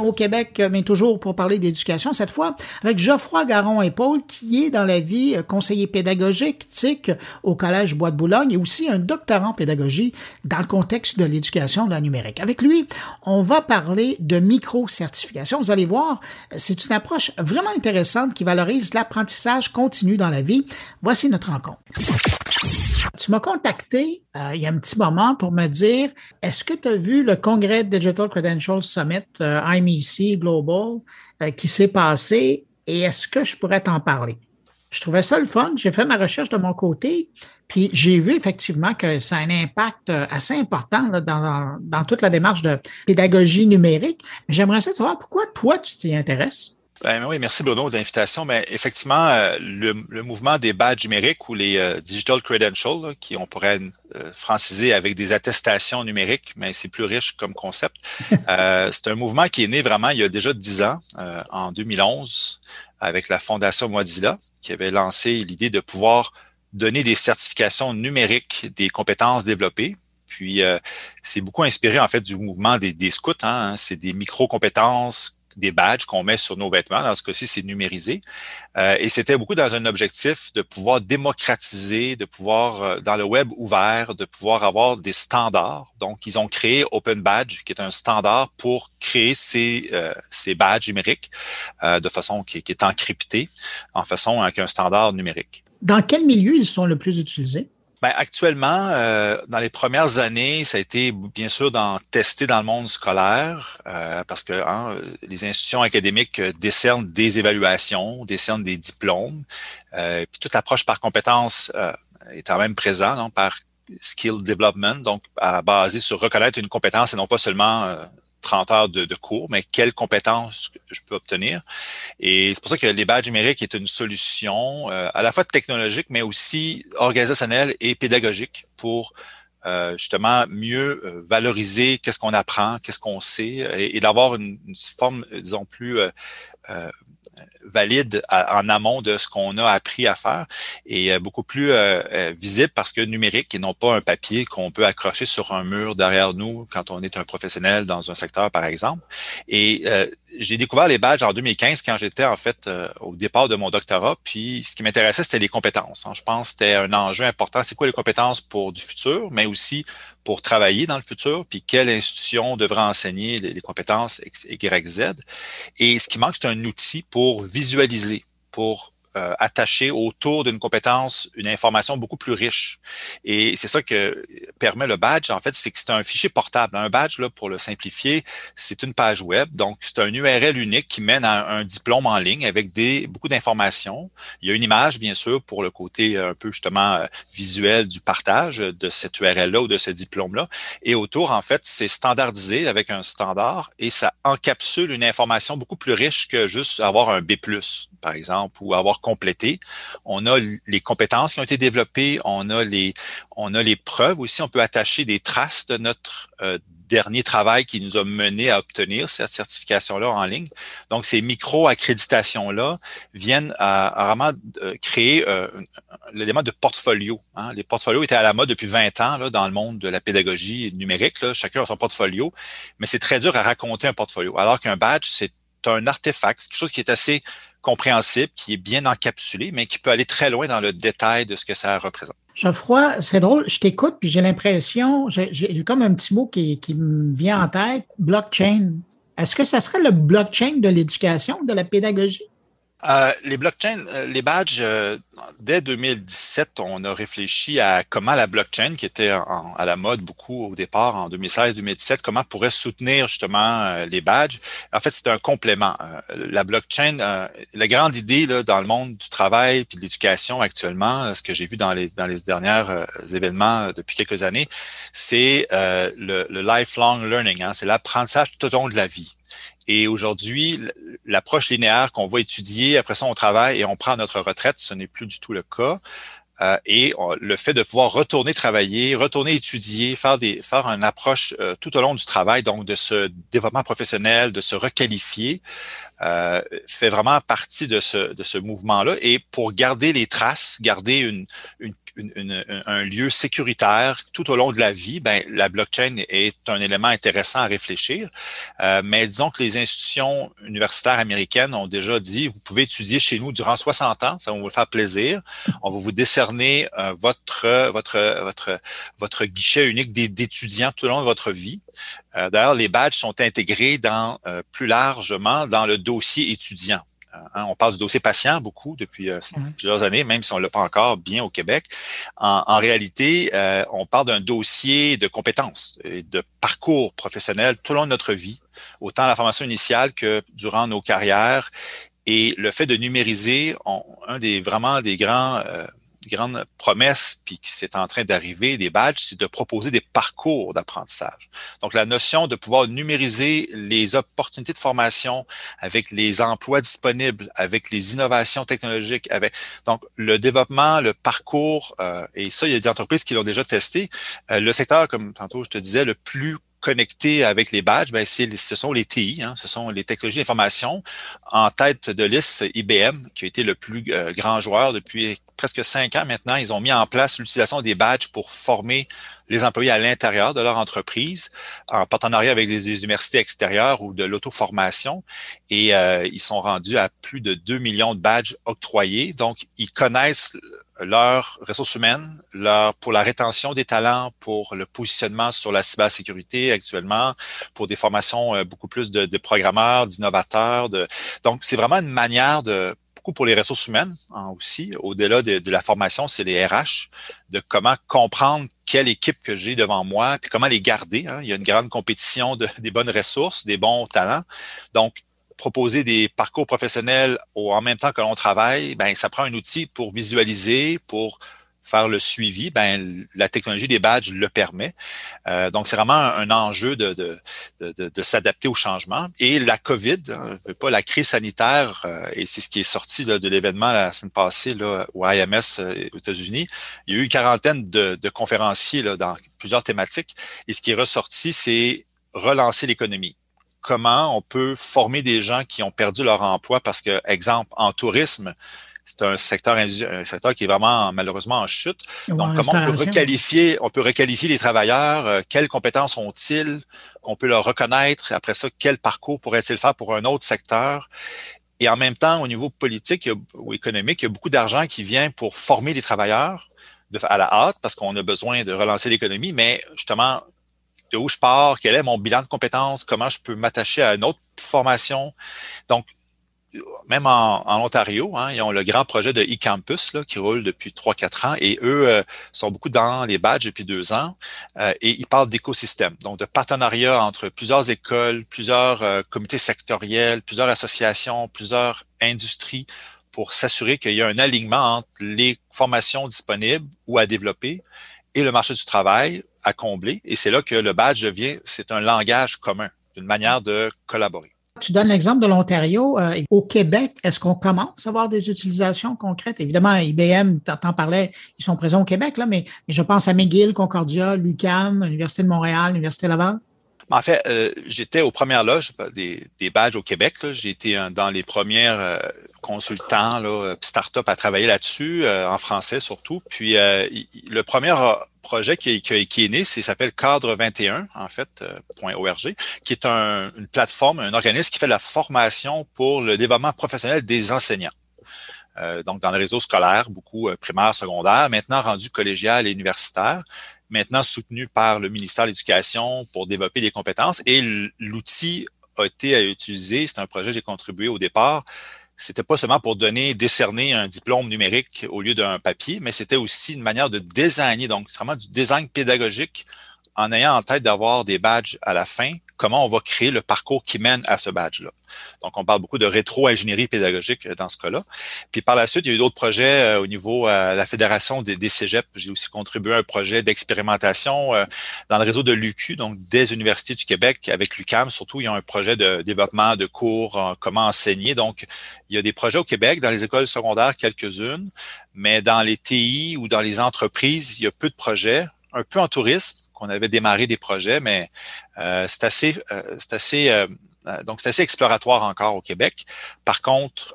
Au Québec, mais toujours pour parler d'éducation, cette fois avec Geoffroy Garon-Épaule, qui est dans la vie conseiller pédagogique TIC au Collège Bois de Boulogne et aussi un doctorant en pédagogie dans le contexte de l'éducation de la numérique. Avec lui, on va parler de micro-certification. Vous allez voir, c'est une approche vraiment intéressante qui valorise l'apprentissage continu dans la vie. Voici notre rencontre. Tu m'as contacté euh, il y a un petit moment pour me dire est-ce que tu as vu le congrès Digital Credentials Summit euh, IMEC Global euh, qui s'est passé et est-ce que je pourrais t'en parler? Je trouvais ça le fun. J'ai fait ma recherche de mon côté, puis j'ai vu effectivement que ça a un impact assez important dans, dans, toute la démarche de pédagogie numérique. J'aimerais savoir pourquoi toi, tu t'y intéresses? Ben oui, merci Bruno de l'invitation. Mais effectivement, euh, le, mouvement des badges numériques ou les euh, digital credentials, qui on pourrait euh, franciser avec des attestations numériques, mais c'est plus riche comme concept. [laughs] c'est un mouvement qui est né vraiment il y a déjà dix ans, en 2011, avec la Fondation Mozilla, qui avait lancé l'idée de pouvoir donner des certifications numériques des compétences développées. Puis, c'est beaucoup inspiré en fait du mouvement des, scouts. Hein. C'est des micro-compétences des badges qu'on met sur nos vêtements. Dans ce cas-ci, c'est numérisé. Euh, et c'était beaucoup dans un objectif de pouvoir démocratiser, de pouvoir, euh, dans le web ouvert, de pouvoir avoir des standards. Donc, ils ont créé Open Badge, qui est un standard pour créer ces, euh, badges numériques de façon qui, qui, est encryptée, en façon avec un standard numérique. Dans quel milieu ils sont le plus utilisés? Ben, actuellement, euh, dans les premières années, ça a été bien sûr dans, testé dans le monde scolaire, euh, parce que hein, les institutions académiques décernent des évaluations, décernent des diplômes, euh, puis toute l'approche par compétence est quand même présente, par skill development, donc à, basé sur reconnaître une compétence et non pas seulement 30 heures de, cours, mais quelles compétences je peux obtenir. Et c'est pour ça que les badges numériques est une solution euh, à la fois technologique, mais aussi organisationnelle et pédagogique pour euh, justement mieux euh, valoriser qu'est-ce qu'on apprend, qu'est-ce qu'on sait, et, d'avoir une, une, forme, disons, plus valide en amont de ce qu'on a appris à faire et euh, beaucoup plus euh, euh, visible parce que numérique et non pas un papier qu'on peut accrocher sur un mur derrière nous quand on est un professionnel dans un secteur, par exemple. Et j'ai découvert les badges en 2015 quand j'étais en fait au départ de mon doctorat. Puis ce qui m'intéressait, c'était les compétences. Hein. Je pense que c'était un enjeu important. C'est quoi les compétences pour du futur, mais aussi pour travailler dans le futur, puis quelle institution devra enseigner les, compétences Y, Z. Et ce qui manque, c'est un outil pour visualiser, pour euh, autour d'une compétence une information beaucoup plus riche. Et c'est ça que permet le badge, en fait, c'est que c'est un fichier portable. Un badge, là, pour le simplifier, c'est une page web. Donc, c'est un URL unique qui mène à un diplôme en ligne avec des, beaucoup d'informations. Il y a une image, bien sûr, pour le côté un peu justement euh, visuel du partage de cette URL-là ou de ce diplôme-là. Et autour, en fait, c'est standardisé avec un standard et ça encapsule une information beaucoup plus riche que juste avoir un B+, par exemple, ou avoir complété. On a les compétences qui ont été développées, on a les, on a les preuves aussi. On peut attacher des traces de notre euh, dernier travail qui nous a mené à obtenir cette certification-là en ligne. Donc, ces micro-accréditations-là viennent à, vraiment euh, créer euh, l'élément de portfolio. Hein. Les portfolios étaient à la mode depuis 20 ans là, dans le monde de la pédagogie numérique. Chacun a son portfolio, mais c'est très dur à raconter un portfolio. Alors qu'un badge, c'est un artefact, quelque chose qui est assez compréhensible, qui est bien encapsulé, mais qui peut aller très loin dans le détail de ce que ça représente. Geoffroy, c'est drôle, je t'écoute, puis j'ai l'impression, j'ai comme un petit mot qui, qui me vient en tête, blockchain. Est-ce que ça serait le blockchain de l'éducation, de la pédagogie? Euh, les blockchains, euh, les badges, euh, dès 2017, on a réfléchi à comment la blockchain, qui était à la mode beaucoup au départ en 2016-2017, comment pourrait soutenir justement les badges. En fait, c'était un complément. la blockchain, la grande idée là, dans le monde du travail et de l'éducation actuellement, ce que j'ai vu dans les, dans les derniers événements depuis quelques années, c'est le, le, lifelong learning. Hein, c'est l'apprentissage tout au long de la vie. Et aujourd'hui, l'approche linéaire qu'on va étudier, après ça on travaille et on prend notre retraite, ce n'est plus du tout le cas. Euh, et le fait de pouvoir retourner travailler, retourner étudier, faire des faire une approche euh, tout au long du travail, donc de ce développement professionnel, de se requalifier, euh, fait vraiment partie de ce de ce mouvement-là. Et pour garder les traces, garder une, une un lieu sécuritaire tout au long de la vie, ben, la blockchain est un élément intéressant à réfléchir. Euh, mais disons que les institutions universitaires américaines ont déjà dit, vous pouvez étudier chez nous durant 60 ans, ça va vous faire plaisir. On va vous décerner euh, votre, votre, votre, votre guichet unique d'étudiants tout au long de votre vie. Euh, D'ailleurs, les badges sont intégrés plus largement dans le dossier étudiant. Hein, on parle du dossier patient beaucoup depuis plusieurs années, même si on ne l'a pas encore bien au Québec. En, réalité, on parle d'un dossier de compétences et de parcours professionnel tout au long de notre vie, autant à la formation initiale que durant nos carrières. Et le fait de numériser, un des vraiment des grands grande promesse, puis qui c'est en train d'arriver, des badges, c'est de proposer des parcours d'apprentissage. Donc, la notion de pouvoir numériser les opportunités de formation avec les emplois disponibles, avec les innovations technologiques, avec donc le développement, le parcours, euh, et ça, il y a des entreprises qui l'ont déjà testé. Euh, le secteur, comme tantôt je te disais, le plus connecté avec les badges, ben ce sont les TI, hein, ce sont les technologies d'information. En tête de liste, IBM, qui a été le plus euh, grand joueur depuis presque cinq ans maintenant. Ils ont mis en place l'utilisation des badges pour former les employés à l'intérieur de leur entreprise, en partenariat avec des universités extérieures ou de l'auto-formation. Et euh, ils sont rendus à plus de 2 millions de badges octroyés. Donc, ils connaissent leurs ressources humaines, leur, pour la rétention des talents, pour le positionnement sur la cybersécurité actuellement, pour des formations euh, beaucoup plus de, de programmeurs, d'innovateurs. De... Donc, c'est vraiment une manière de beaucoup pour les ressources humaines hein, aussi. Au-delà de, la formation, c'est les RH, de comment comprendre quelle équipe que j'ai devant moi, puis comment les garder. Hein. Il y a une grande compétition de, des bonnes ressources, des bons talents. Donc, proposer des parcours professionnels en même temps que l'on travaille, ben ça prend un outil pour visualiser, pour faire le suivi, ben, la technologie des badges le permet. Euh, donc, c'est vraiment un, enjeu de, de, de, de s'adapter au changement. Et la COVID, hein, pas la crise sanitaire, euh, et c'est ce qui est sorti de l'événement la semaine passée là, au IMS euh, aux États-Unis, il y a eu une quarantaine de, de conférenciers là, dans plusieurs thématiques. Et ce qui est ressorti, c'est relancer l'économie comment on peut former des gens qui ont perdu leur emploi parce que, exemple, en tourisme, c'est un secteur, un secteur qui est vraiment malheureusement en chute. Donc, comment on peut requalifier, on peut requalifier les travailleurs, euh, quelles compétences ont-ils, on peut leur reconnaître, après ça, quel parcours pourrait-il faire pour un autre secteur? Et en même temps, au niveau politique ou économique, il y a beaucoup d'argent qui vient pour former les travailleurs à la hâte parce qu'on a besoin de relancer l'économie, mais justement, de où je pars, quel est mon bilan de compétences, comment je peux m'attacher à une autre formation? Donc, même en, Ontario, hein, ils ont le grand projet de e-campus qui roule depuis 3-4 ans et eux euh, sont beaucoup dans les badges depuis deux ans euh, et ils parlent d'écosystème, donc de partenariat entre plusieurs écoles, plusieurs euh, comités sectoriels, plusieurs associations, plusieurs industries pour s'assurer qu'il y a un alignement entre les formations disponibles ou à développer et le marché du travail à combler. Et c'est là que le badge devient, c'est un langage commun, une manière de collaborer. Tu donnes l'exemple de l'Ontario. Euh, au Québec, est-ce qu'on commence à avoir des utilisations concrètes? Évidemment, IBM, t'en parlais, ils sont présents au Québec, là, mais, je pense à McGill, Concordia, l'UQAM, l'Université de Montréal, l'Université Laval. En fait, euh, j'étais aux premières loges des, des badges au Québec. J'ai été dans les premières euh, consultants, là, start-up à travailler là-dessus, en français surtout. Puis le premier projet qui, est né, c'est s'appelle Cadre 21, en fait, euh, .org, qui est une plateforme, un organisme qui fait la formation pour le développement professionnel des enseignants. Euh, donc, dans le réseau scolaire, beaucoup euh, primaire, secondaire, maintenant rendu collégial et universitaire, maintenant soutenu par le ministère de l'Éducation pour développer des compétences. Et l'outil a été à utiliser, c'est un projet que j'ai contribué au départ, c'était pas seulement pour donner, décerner un diplôme numérique au lieu d'un papier, mais c'était aussi une manière de designer. Donc, c'est vraiment du design pédagogique en ayant en tête d'avoir des badges à la fin comment on va créer le parcours qui mène à ce badge-là. Donc, on parle beaucoup de rétro-ingénierie pédagogique euh, dans ce cas-là. Puis par la suite, il y a eu d'autres projets euh, au niveau de euh, la Fédération des, cégeps. J'ai aussi contribué à un projet d'expérimentation dans le réseau de l'UQ, donc des universités du Québec avec l'UCAM. Surtout, il y a un projet de développement de cours, comment enseigner. Donc, il y a des projets au Québec, dans les écoles secondaires, quelques-unes, mais dans les TI ou dans les entreprises, il y a peu de projets, un peu en tourisme qu'on avait démarré des projets, mais euh, c'est assez, euh, c'est assez, euh, donc c'est assez exploratoire encore au Québec. Par contre,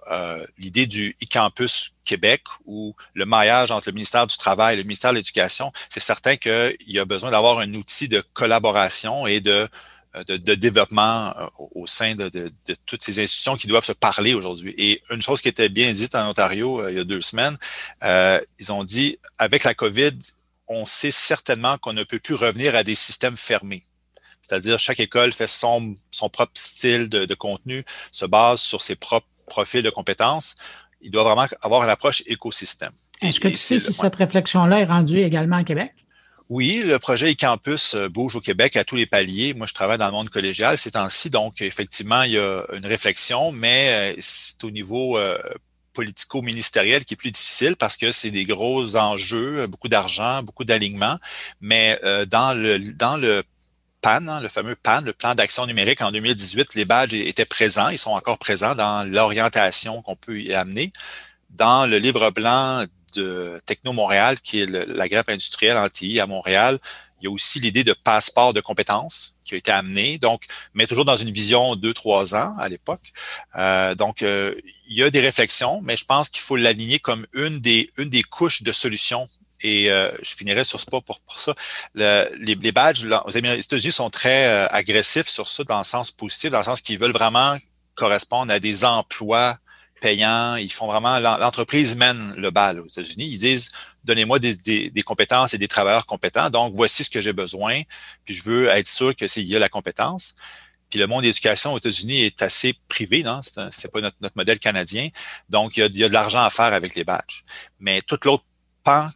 l'idée du e-campus Québec ou le maillage entre le ministère du Travail et le ministère de l'Éducation, c'est certain qu'il y a besoin d'avoir un outil de collaboration et de de, développement au sein de, de, toutes ces institutions qui doivent se parler aujourd'hui. Et une chose qui était bien dite en Ontario il y a deux semaines, ils ont dit, avec la COVID, on sait certainement qu'on ne peut plus revenir à des systèmes fermés. C'est-à-dire chaque école fait son, son propre style de, contenu, se base sur ses propres profil de compétences, il doit vraiment avoir une approche écosystème. Est-ce que tu sais si cette réflexion-là est rendue également à Québec? Oui, le projet e-campus euh, bouge au Québec à tous les paliers. Moi, je travaille dans le monde collégial ces temps-ci, donc effectivement, il y a une réflexion, mais euh, c'est au niveau euh, politico-ministériel qui est plus difficile parce que c'est des gros enjeux, beaucoup d'argent, beaucoup d'alignement. Mais dans le dans le PAN, hein, le fameux PAN, le plan d'action numérique en 2018, les badges étaient présents, ils sont encore présents dans l'orientation qu'on peut y amener. Dans le livre blanc de Techno Montréal, qui est la grippe industrielle en TI à Montréal, il y a aussi l'idée de passeport de compétences qui a été amené, donc, mais toujours dans une vision deux, trois ans à l'époque. Euh, donc, euh, il y a des réflexions, mais je pense qu'il faut l'aligner comme une des, une des couches de solutions. Et euh, je finirai sur ce pas pour, ça. Le, les, les, badges aux États-Unis sont très agressifs sur ça, dans le sens positif, dans le sens qu'ils veulent vraiment correspondre à des emplois payants. Ils font vraiment, l'entreprise mène le bal aux États-Unis. Ils disent, donnez-moi des, compétences et des travailleurs compétents. Donc, voici ce que j'ai besoin. Puis, je veux être sûr que y a la compétence. Puis le monde d'éducation aux États-Unis est assez privé, non? C'est, pas notre, modèle canadien. Donc, il y, a, de l'argent à faire avec les badges. Mais toute l'autre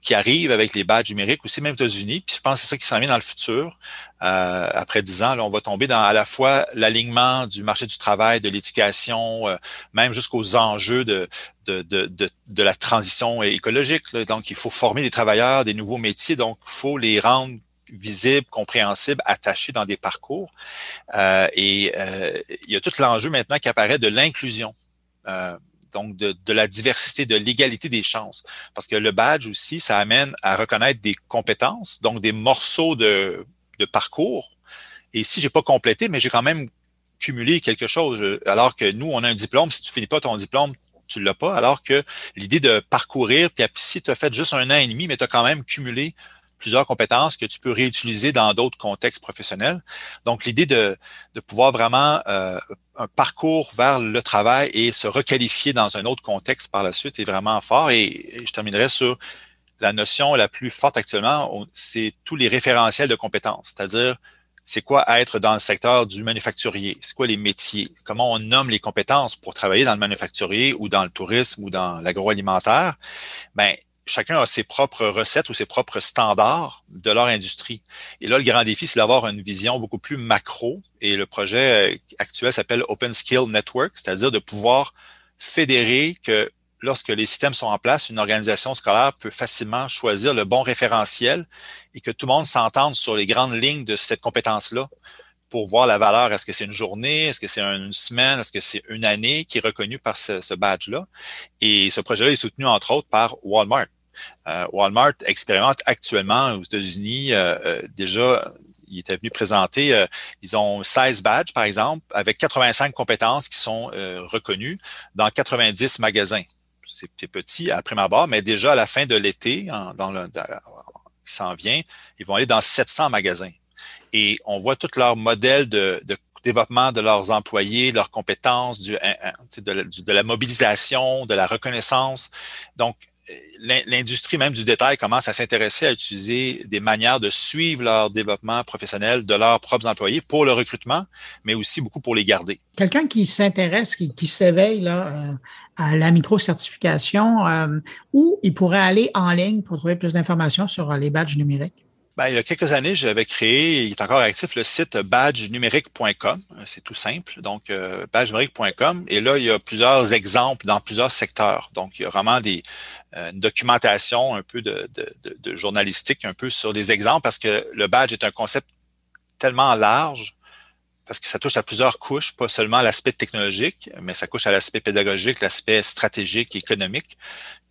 qui arrive avec les badges numériques, aussi même aux États-Unis. Puis je pense que c'est ça qui s'en vient dans le futur. Euh, après dix ans, là, on va tomber dans à la fois l'alignement du marché du travail, de l'éducation, euh, même jusqu'aux enjeux de, de, de, de, la transition écologique. Donc, il faut former des travailleurs, des nouveaux métiers. Donc, il faut les rendre visibles, compréhensibles, attachés dans des parcours. Euh, et il y a tout l'enjeu maintenant qui apparaît de l'inclusion donc de, la diversité, de l'égalité des chances. Parce que le badge aussi, ça amène à reconnaître des compétences, donc des morceaux de, parcours. Et si j'ai pas complété, mais j'ai quand même cumulé quelque chose, alors que nous, on a un diplôme, si tu finis pas ton diplôme, tu l'as pas, alors que l'idée de parcourir, puis si tu as fait juste un an et demi, mais tu as quand même cumulé plusieurs compétences que tu peux réutiliser dans d'autres contextes professionnels. Donc, l'idée de, de pouvoir vraiment euh, un parcours vers le travail et se requalifier dans un autre contexte par la suite est vraiment fort. Et, je terminerai sur la notion la plus forte actuellement, c'est tous les référentiels de compétences, c'est-à-dire c'est quoi être dans le secteur du manufacturier, c'est quoi les métiers, comment on nomme les compétences pour travailler dans le manufacturier ou dans le tourisme ou dans l'agroalimentaire? Ben, chacun a ses propres recettes ou ses propres standards de leur industrie. Et là, le grand défi, c'est d'avoir une vision beaucoup plus macro. Et le projet euh, actuel s'appelle Open Skill Network, c'est-à-dire de pouvoir fédérer que lorsque les systèmes sont en place, une organisation scolaire peut facilement choisir le bon référentiel et que tout le monde s'entende sur les grandes lignes de cette compétence-là pour voir la valeur. Est-ce que c'est une journée? Est-ce que c'est une semaine? Est-ce que c'est une année qui est reconnue par ce, badge-là? Et ce projet-là est soutenu, entre autres, par Walmart. Euh, Walmart expérimente actuellement aux États-Unis euh, euh, déjà il était venu présenter, ils ont 16 badges, par exemple, avec 85 compétences qui sont reconnues dans 90 magasins. C'est petit à prime abord, mais déjà à la fin de l'été, dans le, s'en vient, ils vont aller dans 700 magasins et on voit tout leur modèle de, développement de leurs employés, leurs compétences, du, de, la mobilisation, de la reconnaissance. Donc, l'industrie même du détail commence à s'intéresser à utiliser des manières de suivre leur développement professionnel de leurs propres employés pour le recrutement, mais aussi beaucoup pour les garder. Quelqu'un qui s'intéresse, qui, qui s'éveille là, euh, à la micro-certification, euh, où il pourrait aller en ligne pour trouver plus d'informations sur les badges numériques? Ben, il y a quelques années, j'avais créé, il est encore actif, le site badgenumérique.com. C'est tout simple. Donc, euh, badgenumérique.com. Et là, il y a plusieurs exemples dans plusieurs secteurs. Donc, il y a vraiment des, euh, une documentation un peu de, de, de, journalistique, un peu sur des exemples, parce que le badge est un concept tellement large parce que ça touche à plusieurs couches, pas seulement l'aspect technologique, mais ça touche à l'aspect pédagogique, l'aspect stratégique, économique,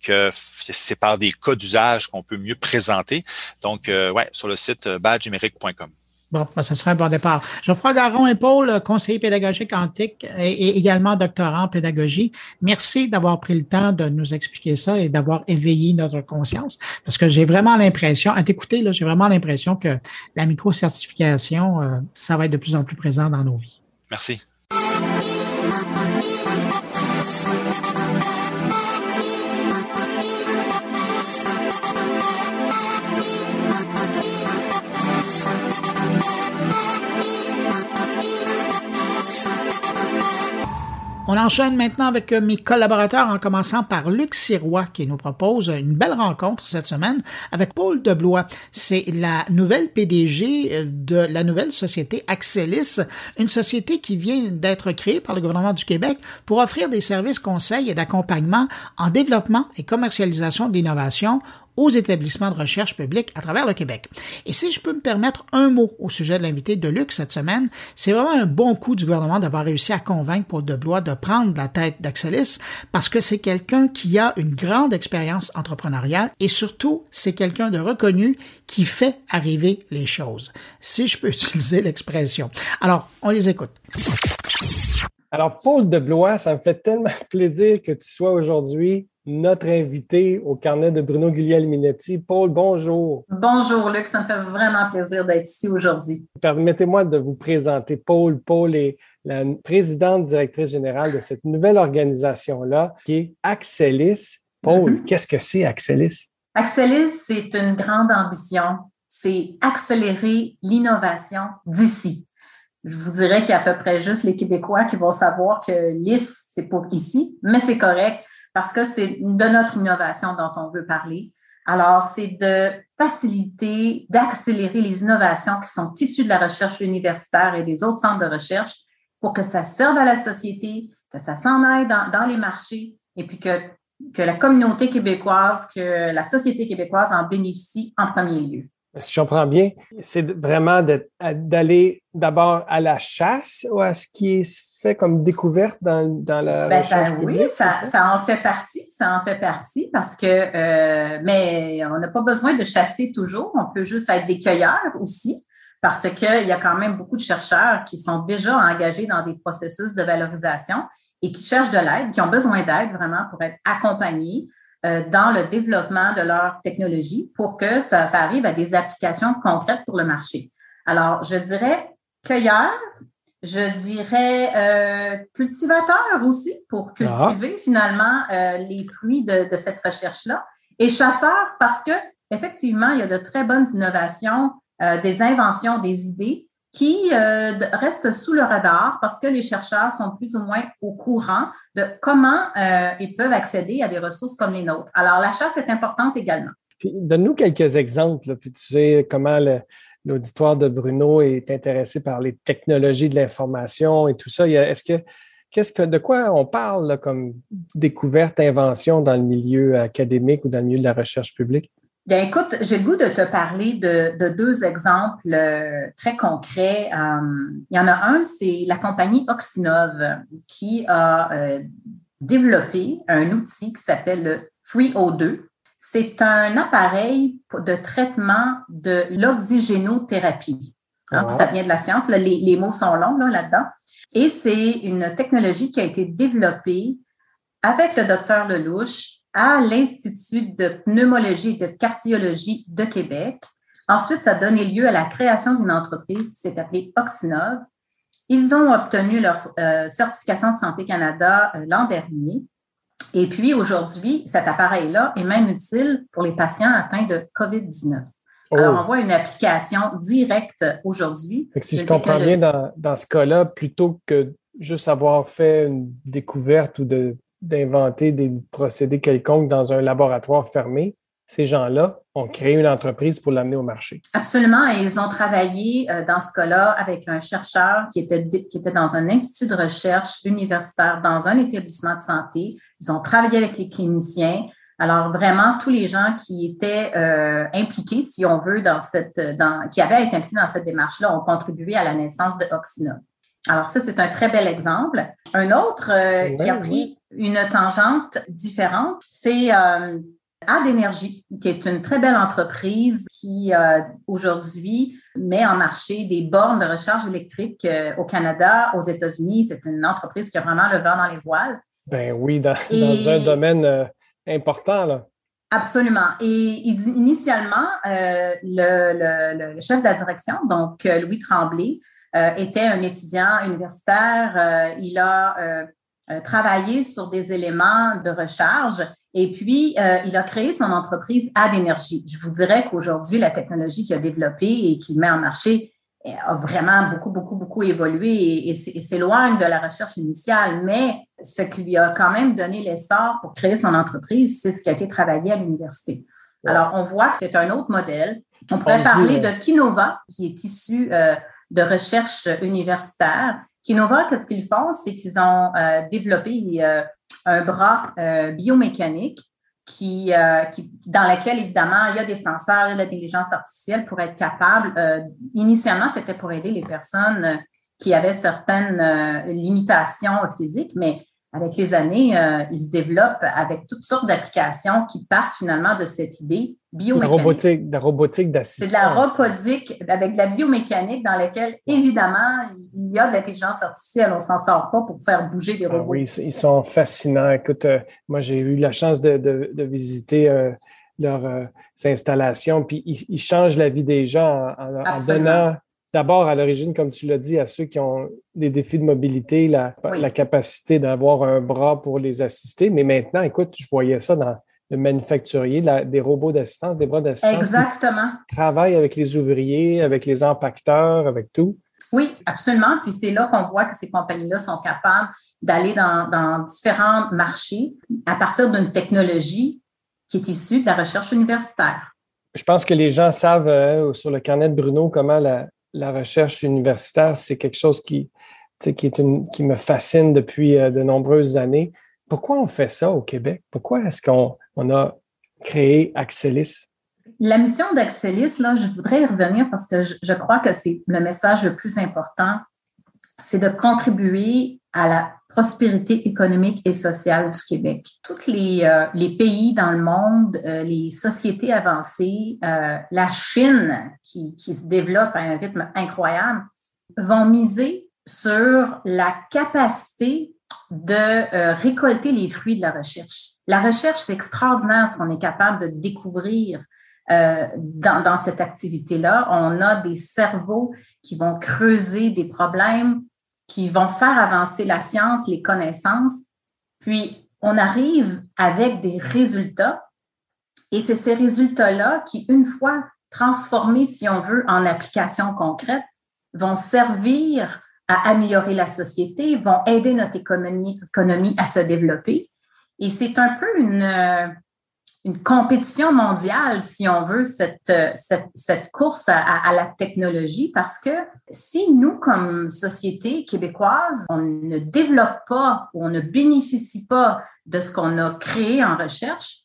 que c'est par des cas d'usage qu'on peut mieux présenter. Donc, euh, ouais, sur le site euh, badgenumérique.com. Bon, ben, ça serait un bon départ. Geoffroy Garon et Paul, conseiller pédagogique TIC et également doctorant en pédagogie. Merci d'avoir pris le temps de nous expliquer ça et d'avoir éveillé notre conscience. Parce que j'ai vraiment l'impression, à t'écouter, j'ai vraiment l'impression que la micro-certification, euh, ça va être de plus en plus présent dans nos vies. Merci. On enchaîne maintenant avec euh, mes collaborateurs en commençant par Luc Sirois qui nous propose une belle rencontre cette semaine avec Paul Deblois. C'est la nouvelle PDG euh, de la nouvelle société Axelis, une société qui vient d'être créée par le gouvernement du Québec pour offrir des services conseils et d'accompagnement en développement et commercialisation de l'innovation aux établissements de recherche publics à travers le Québec. Et si je peux me permettre un mot au sujet de l'invité de Luc cette semaine, c'est vraiment un bon coup du gouvernement d'avoir réussi à convaincre Paul Deblois de prendre la tête d'Axelis parce que c'est quelqu'un qui a une grande expérience entrepreneuriale et surtout, c'est quelqu'un de reconnu qui fait arriver les choses. Si je peux [laughs] utiliser l'expression. Alors, on les écoute. Alors, Paul Deblois, ça me fait tellement plaisir que tu sois aujourd'hui notre invité au carnet de Bruno Guglielminetti. Paul, bonjour. Bonjour, Luc. Ça me fait vraiment plaisir d'être ici aujourd'hui. Permettez-moi de vous présenter Paul. Paul est la présidente directrice générale de cette nouvelle organisation-là qui est Axelis. Paul, mm-hmm. qu'est-ce que c'est Axelis? Axelis, c'est une grande ambition. C'est accélérer l'innovation d'ici. Je vous dirais qu'il y a à peu près juste les Québécois qui vont savoir que l'IS, c'est pour ici, mais c'est correct parce que c'est de notre innovation dont on veut parler. Alors, c'est de faciliter, d'accélérer les innovations qui sont issues de la recherche universitaire et des autres centres de recherche pour que ça serve à la société, que ça s'en aille dans, les marchés et puis que, que la communauté québécoise, que la société québécoise en bénéficie en premier lieu. Si je comprends bien, c'est vraiment d'aller d'abord à la chasse ou à ce qui est fait comme découverte dans, dans la ben, recherche Oui, ça, ça? en fait partie, ça en fait partie parce que, euh, mais on n'a pas besoin de chasser toujours, on peut juste être des cueilleurs aussi parce qu'il y a quand même beaucoup de chercheurs qui sont déjà engagés dans des processus de valorisation et qui cherchent de l'aide, qui ont besoin d'aide vraiment pour être accompagnés euh, dans le développement de leur technologie pour que ça, ça arrive à des applications concrètes pour le marché. Alors, je dirais cueilleurs, je dirais euh, cultivateurs aussi pour cultiver ah. finalement euh, les fruits de, de cette recherche-là. Et chasseurs parce que effectivement, il y a de très bonnes innovations, euh, des inventions, des idées qui euh, restent sous le radar parce que les chercheurs sont plus ou moins au courant de comment euh, ils peuvent accéder à des ressources comme les nôtres. Alors, la chasse est importante également. Donne-nous quelques exemples, puis tu sais comment le, l'auditoire de Bruno est intéressé par les technologies de l'information et tout ça. Est-ce que, de quoi on parle comme découverte, invention dans le milieu académique ou dans le milieu de la recherche publique? Bien, écoute, j'ai le goût de te parler de, deux exemples euh, très concrets. Euh, il y en a un, c'est la compagnie Oxinov qui a euh, développé un outil qui s'appelle le FreeO2 c'est un appareil de traitement de l'oxygénothérapie. Ah. Ça vient de la science, les, mots sont longs là-dedans. Et c'est une technologie qui a été développée avec le docteur Lelouch à l'Institut de pneumologie et de cardiologie de Québec. Ensuite, ça a donné lieu à la création d'une entreprise qui s'est appelée Oxinov. Ils ont obtenu leur euh, certification de Santé Canada euh, l'an dernier. Et puis aujourd'hui, cet appareil-là est même utile pour les patients atteints de COVID-19. Alors, on voit une application directe aujourd'hui. Si je comprends bien, dans, ce cas-là, plutôt que juste avoir fait une découverte ou d'inventer des procédés quelconques dans un laboratoire fermé, ces gens-là ont créé une entreprise pour l'amener au marché. Absolument. Et ils ont travaillé euh, dans ce cas-là avec un chercheur qui était, qui était dans un institut de recherche universitaire, dans un établissement de santé. Ils ont travaillé avec les cliniciens. Alors, vraiment, tous les gens qui étaient euh, impliqués, si on veut, dans cette, dans, qui avaient été impliqués dans cette démarche-là, ont contribué à la naissance de Oxina. Alors, ça, c'est un très bel exemple. Un autre euh, qui a pris une tangente différente, c'est Ad Énergie, qui est une très belle entreprise qui euh, aujourd'hui met en marché des bornes de recharge électrique euh, au Canada, aux États-Unis. C'est une entreprise qui a vraiment le vent dans les voiles. Ben oui, dans, un domaine euh, important. Là. Absolument. Et initialement, le, chef de la direction, donc Louis Tremblay, était un étudiant universitaire. il a travaillé sur des éléments de recharge et puis, euh, il a créé son entreprise Ad Énergie. Je vous dirais qu'aujourd'hui, la technologie qu'il a développée et qu'il met en marché a vraiment beaucoup, beaucoup, beaucoup évolué et, s'éloigne de la recherche initiale. Mais ce qui lui a quand même donné l'essor pour créer son entreprise, c'est ce qui a été travaillé à l'université. Alors, on voit que c'est un autre modèle. On pourrait parler de Kinova, qui est issu euh, de recherche universitaire. Kinova, qu'est-ce qu'ils font? C'est qu'ils ont euh, développé euh, un bras biomécanique qui, dans lequel, évidemment, il y a des senseurs, il y a de l'intelligence artificielle pour être capable. initialement, c'était pour aider les personnes qui avaient certaines limitations physiques, mais avec les années, euh, il se développe avec toutes sortes d'applications qui partent finalement de cette idée biomécanique. La robotique, de la robotique d'assistance. C'est de la robotique avec de la biomécanique dans laquelle, évidemment, il y a de l'intelligence artificielle. On ne s'en sort pas pour faire bouger des ah robots. oui, ils sont fascinants. Écoute, euh, moi, j'ai eu la chance de, visiter euh, leurs installations, puis ils, changent la vie des gens en donnant d'abord à l'origine, comme tu l'as dit, à ceux qui ont des défis de mobilité, la, capacité d'avoir un bras pour les assister. Mais maintenant, écoute, je voyais ça dans le manufacturier, des robots d'assistance, des bras d'assistance. Exactement. Travaillent avec les ouvriers, avec les empaqueteurs, avec tout. Oui, absolument. Puis c'est là qu'on voit que ces compagnies-là sont capables d'aller dans, dans différents marchés à partir d'une technologie qui est issue de la recherche universitaire. Je pense que les gens savent euh, sur le carnet de Bruno comment la, la recherche universitaire, c'est quelque chose qui, me fascine depuis euh, de nombreuses années. Pourquoi on fait ça au Québec? Pourquoi est-ce qu'on on a créé Axelis? La mission d'Axelis, là, je voudrais y revenir parce que je crois que c'est le message le plus important, c'est de contribuer à la prospérité économique et sociale du Québec. Tous les, euh, pays dans le monde, euh, les sociétés avancées, euh, la Chine qui, se développe à un rythme incroyable, vont miser sur la capacité de récolter les fruits de la recherche. La recherche, c'est extraordinaire ce qu'on est capable de découvrir dans cette activité-là. On a des cerveaux qui vont creuser des problèmes qui vont faire avancer la science, les connaissances. Puis, on arrive avec des résultats et c'est ces résultats-là qui, une fois transformés, si on veut, en applications concrètes, vont servir à améliorer la société, vont aider notre économie, à se développer. Et c'est un peu une, une compétition mondiale, si on veut, cette, cette, course à, la technologie, parce que si nous, comme société québécoise, on ne développe pas ou on ne bénéficie pas de ce qu'on a créé en recherche,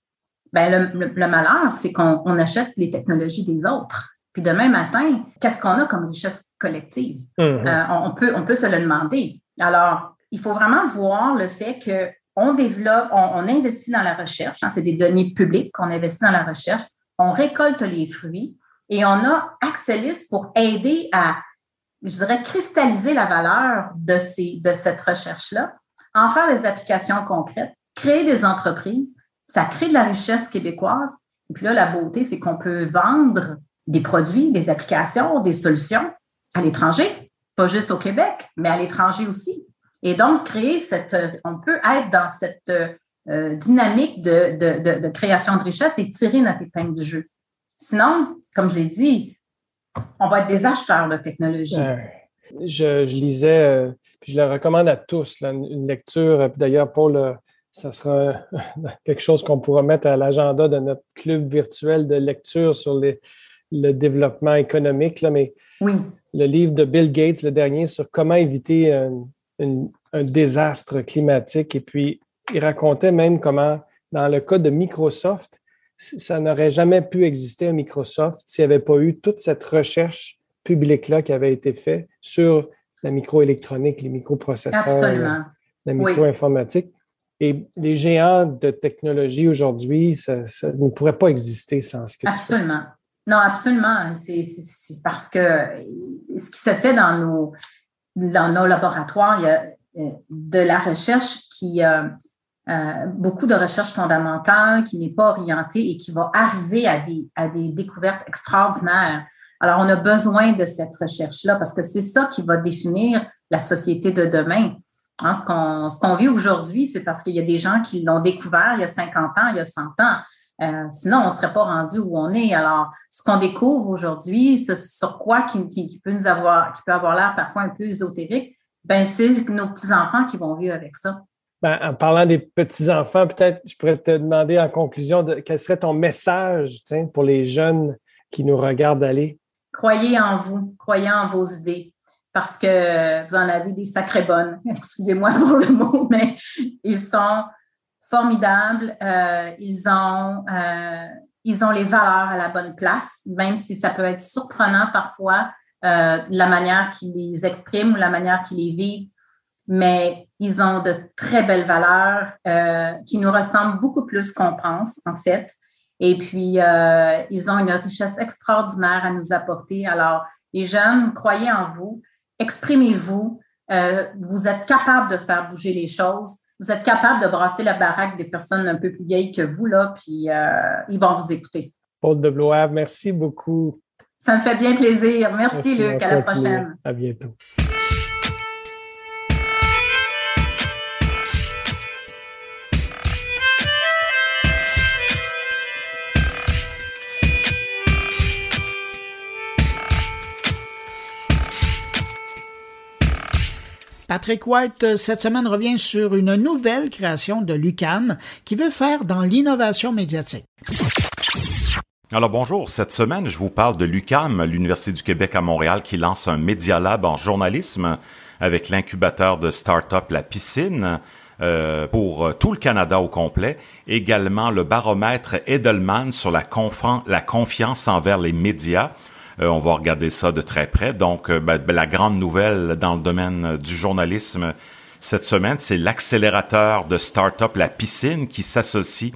ben le, malheur, c'est qu'on achète les technologies des autres. Puis demain matin, qu'est-ce qu'on a comme richesse collective? Mm-hmm. Euh, on, peut, on peut se le demander. Alors, il faut vraiment voir le fait que on développe, on, investit dans la recherche, hein, c'est des données publiques qu'on investit dans la recherche, on récolte les fruits et on a Axelis pour aider à, je dirais, cristalliser la valeur de, de cette recherche-là, en faire des applications concrètes, créer des entreprises, ça crée de la richesse québécoise. Et puis là, la beauté, c'est qu'on peut vendre des produits, des applications, des solutions à l'étranger, pas juste au Québec, mais à l'étranger aussi. Et donc, créer cette, on peut être dans cette euh, dynamique de, création de richesse et tirer notre épingle du jeu. Sinon, comme je l'ai dit, on va être des acheteurs de technologie. je, lisais, euh, je le recommande à tous, une lecture. D'ailleurs, Paul, ça sera [laughs] quelque chose qu'on pourra mettre à l'agenda de notre club virtuel de lecture sur les, le développement économique. Là, mais oui. le livre de Bill Gates, le dernier, sur comment éviter un désastre climatique. Et puis, il racontait même comment, dans le cas de Microsoft, ça n'aurait jamais pu exister à Microsoft s'il n'y avait pas eu toute cette recherche publique-là qui avait été faite sur la microélectronique, les microprocesseurs, la microinformatique. Et les géants de technologie aujourd'hui, ça, ne pourrait pas exister sans ce que Absolument. Non, absolument. C'est parce que ce qui se fait dans nos, dans nos laboratoires, il y a euh, de la recherche qui a euh, euh, beaucoup de recherche fondamentale qui n'est pas orientée et qui va arriver à des, à des découvertes extraordinaires. Alors, on a besoin de cette recherche-là parce que c'est ça qui va définir la société de demain. Hein, ce qu'on vit aujourd'hui, c'est parce qu'il y a des gens qui l'ont découvert il y a 50 ans, il y a 100 ans. Sinon, on ne serait pas rendu où on est. Alors, ce qu'on découvre aujourd'hui, ce sur quoi qui, qui, peut nous avoir, qui peut avoir l'air parfois un peu ésotérique, ben c'est nos petits-enfants qui vont vivre avec ça. Ben, en parlant des petits-enfants, peut-être je pourrais te demander en conclusion de, quel serait ton message pour les jeunes qui nous regardent aller? Croyez en vous, croyez en vos idées, parce que vous en avez des sacrées bonnes. [laughs] Excusez-moi pour le mot, mais ils sont formidables. Euh, ils, ont, euh, ils ont les valeurs à la bonne place, même si ça peut être surprenant parfois, euh, la manière qu'ils les expriment ou la manière qu'ils les vivent mais ils ont de très belles valeurs qui nous ressemblent beaucoup plus qu'on pense, en fait. Et puis, ils ont une richesse extraordinaire à nous apporter. Alors, les jeunes, croyez en vous, exprimez-vous. Vous êtes capable de faire bouger les choses. Vous êtes capable de brasser la baraque des personnes un peu plus vieilles que vous, là, puis ils vont vous écouter. Paul de Blois, merci beaucoup. Ça me fait bien plaisir. Merci, merci Luc. À la prochaine. À bientôt. Patrick White, euh, cette semaine, revient sur une nouvelle création de l'UCAM qui veut faire dans l'innovation médiatique. Alors bonjour, cette semaine, je vous parle de l'UCAM, l'Université du Québec à Montréal, qui lance un Media Lab en journalisme avec l'incubateur de start-up La Piscine. Euh, pour euh, tout le Canada au complet. Également le baromètre Edelman sur la, la confiance envers les médias. Euh, on va regarder ça de très près. Donc, euh, ben, ben, la grande nouvelle dans le domaine euh, du journalisme cette semaine, c'est l'accélérateur de start-up La Piscine qui s'associe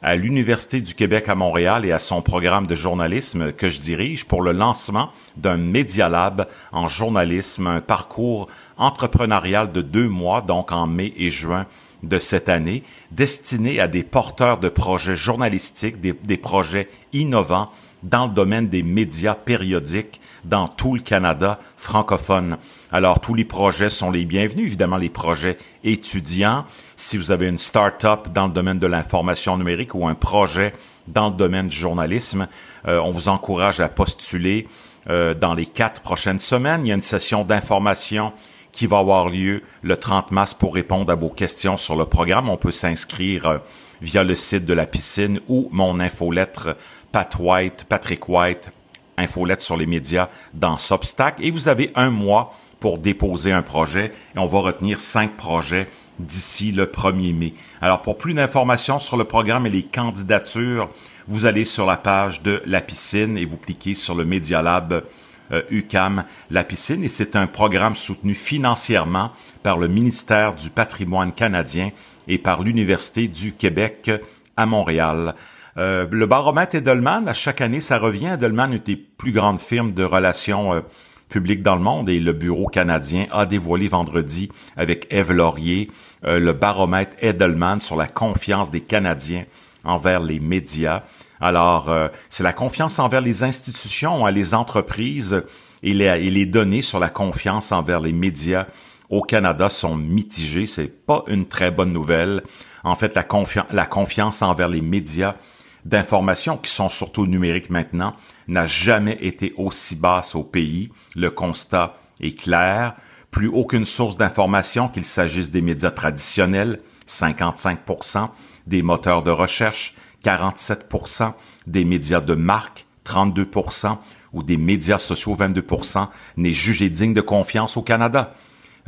à l'Université du Québec à Montréal et à son programme de journalisme que je dirige pour le lancement d'un Media Lab en journalisme, un parcours entrepreneurial de deux mois, donc en mai et juin de cette année, destiné à des porteurs de projets journalistiques, des projets innovants dans le domaine des médias périodiques dans tout le Canada francophone. Alors, tous les projets sont les bienvenus, évidemment les projets étudiants. Si vous avez une start-up dans le domaine de l'information numérique ou un projet dans le domaine du journalisme, euh, on vous encourage à postuler euh, dans les quatre prochaines semaines. Il y a une session d'information qui va avoir lieu le 30 mars pour répondre à vos questions sur le programme. On peut s'inscrire euh, via le site de la piscine ou mon infolettre Pat White, Patrick White, infolette sur les médias dans Substack. Et vous avez un mois pour déposer un projet et on va retenir cinq projets d'ici le 1er mai. Alors pour plus d'informations sur le programme et les candidatures, vous allez sur la page de La Piscine et vous cliquez sur le Media Lab euh, UCAM La Piscine et c'est un programme soutenu financièrement par le ministère du Patrimoine canadien et par l'Université du Québec à Montréal. Euh, le baromètre Edelman, à chaque année, ça revient. Edelman est une des plus grandes firmes de relations euh, publiques dans le monde et le Bureau canadien a dévoilé vendredi avec Eve Laurier euh, le baromètre Edelman sur la confiance des Canadiens envers les médias. Alors, c'est la confiance envers les institutions, les entreprises et les, et les données sur la confiance envers les médias au Canada sont mitigées. C'est pas une très bonne nouvelle. En fait, la, confiance envers les médias d'informations qui sont surtout numériques maintenant n'a jamais été aussi basse au pays. Le constat est clair. Plus aucune source d'information, qu'il s'agisse des médias traditionnels, 55% des moteurs de recherche, 47% des médias de marque, 32% ou des médias sociaux, 22% n'est jugé digne de confiance au Canada.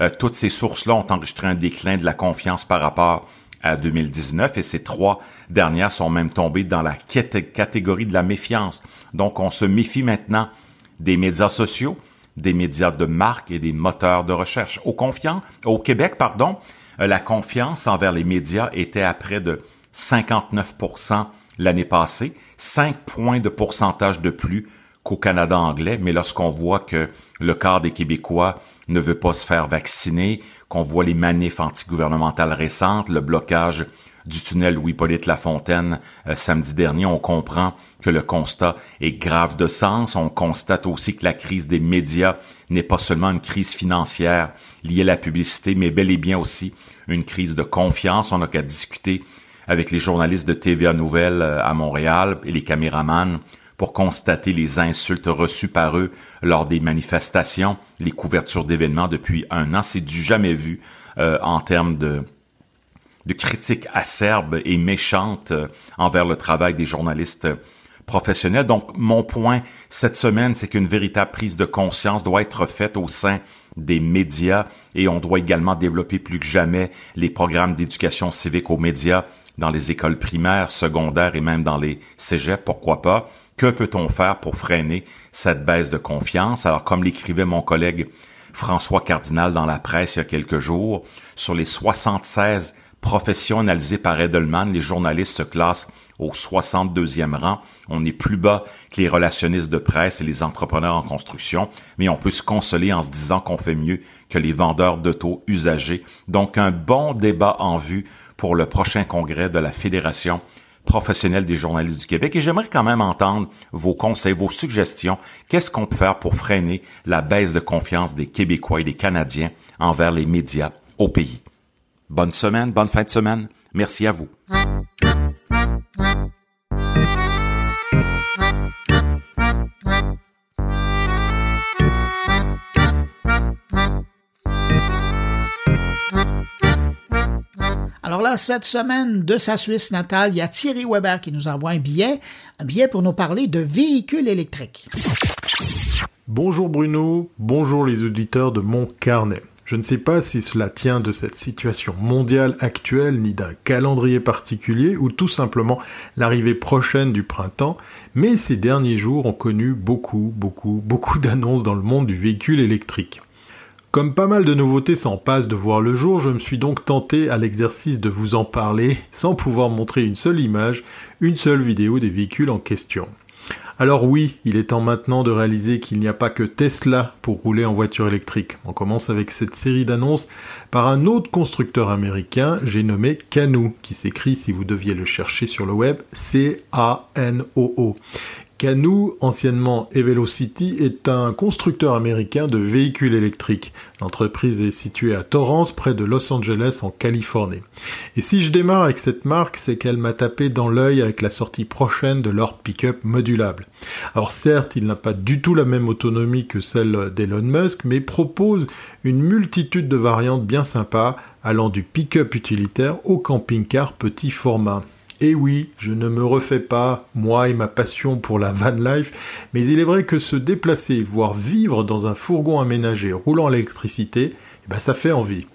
Euh, toutes ces sources-là ont enregistré un déclin de la confiance par rapport à 2019 et ces trois dernières sont même tombées dans la catégorie de la méfiance. Donc on se méfie maintenant des médias sociaux, des médias de marque et des moteurs de recherche. Au, confiant, au Québec, pardon, euh, la confiance envers les médias était à près de 59% l'année passée, 5 points de pourcentage de plus qu'au Canada anglais, mais lorsqu'on voit que le quart des Québécois ne veut pas se faire vacciner, qu'on voit les manifs antigouvernementales récentes, le blocage du tunnel Louis-Polyte Lafontaine euh, samedi dernier, on comprend que le constat est grave de sens. On constate aussi que la crise des médias n'est pas seulement une crise financière liée à la publicité, mais bel et bien aussi une crise de confiance. On n'a qu'à discuter avec les journalistes de TVA Nouvelles euh, à Montréal et les caméramans pour constater les insultes reçues par eux lors des manifestations, les couvertures d'événements depuis un an. C'est du jamais vu euh, en termes de de critiques acerbes et méchantes envers le travail des journalistes professionnels. Donc, mon point cette semaine, c'est qu'une véritable prise de conscience doit être faite au sein des médias et on doit également développer plus que jamais les programmes d'éducation civique aux médias dans les écoles primaires, secondaires et même dans les cégeps, pourquoi pas. Que peut-on faire pour freiner cette baisse de confiance? Alors, comme l'écrivait mon collègue François Cardinal dans la presse il y a quelques jours, sur les 76 professions analysées par Edelman, les journalistes se classent au 62e rang. On est plus bas que les relationnistes de presse et les entrepreneurs en construction, mais on peut se consoler en se disant qu'on fait mieux que les vendeurs d'auto usagés. Donc un bon débat en vue pour le prochain congrès de la Fédération professionnelle des journalistes du Québec et j'aimerais quand même entendre vos conseils, vos suggestions. Qu'est-ce qu'on peut faire pour freiner la baisse de confiance des Québécois et des Canadiens envers les médias au pays? Bonne semaine, bonne fin de semaine. Merci à vous. Alors là, cette semaine de sa Suisse natale, il y a Thierry Weber qui nous envoie un billet, un billet pour nous parler de véhicules électriques. Bonjour Bruno, bonjour les auditeurs de mon carnet. Je ne sais pas si cela tient de cette situation mondiale actuelle, ni d'un calendrier particulier, ou tout simplement l'arrivée prochaine du printemps, mais ces derniers jours ont connu beaucoup, beaucoup, beaucoup d'annonces dans le monde du véhicule électrique. Comme pas mal de nouveautés s'en passent de voir le jour, je me suis donc tenté à l'exercice de vous en parler sans pouvoir montrer une seule image, une seule vidéo des véhicules en question. Alors oui, il est temps maintenant de réaliser qu'il n'y a pas que Tesla pour rouler en voiture électrique. On commence avec cette série d'annonces par un autre constructeur américain, j'ai nommé Canoo, qui s'écrit, si vous deviez le chercher sur le web, C-A-N-O-O, Canoo, anciennement Evelocity, est un constructeur américain de véhicules électriques. L'entreprise est située à Torrance, près de Los Angeles, en Californie. Et si je démarre avec cette marque, c'est qu'elle m'a tapé dans l'œil avec la sortie prochaine de leur pick-up modulable. Alors certes, il n'a pas du tout la même autonomie que celle d'Elon Musk, mais propose une multitude de variantes bien sympas, allant du pick-up utilitaire au camping-car petit format. Et oui, je ne me refais pas, moi et ma passion pour la van life, mais il est vrai que se déplacer, voire vivre dans un fourgon aménagé roulant l'électricité, eh ben ça fait envie.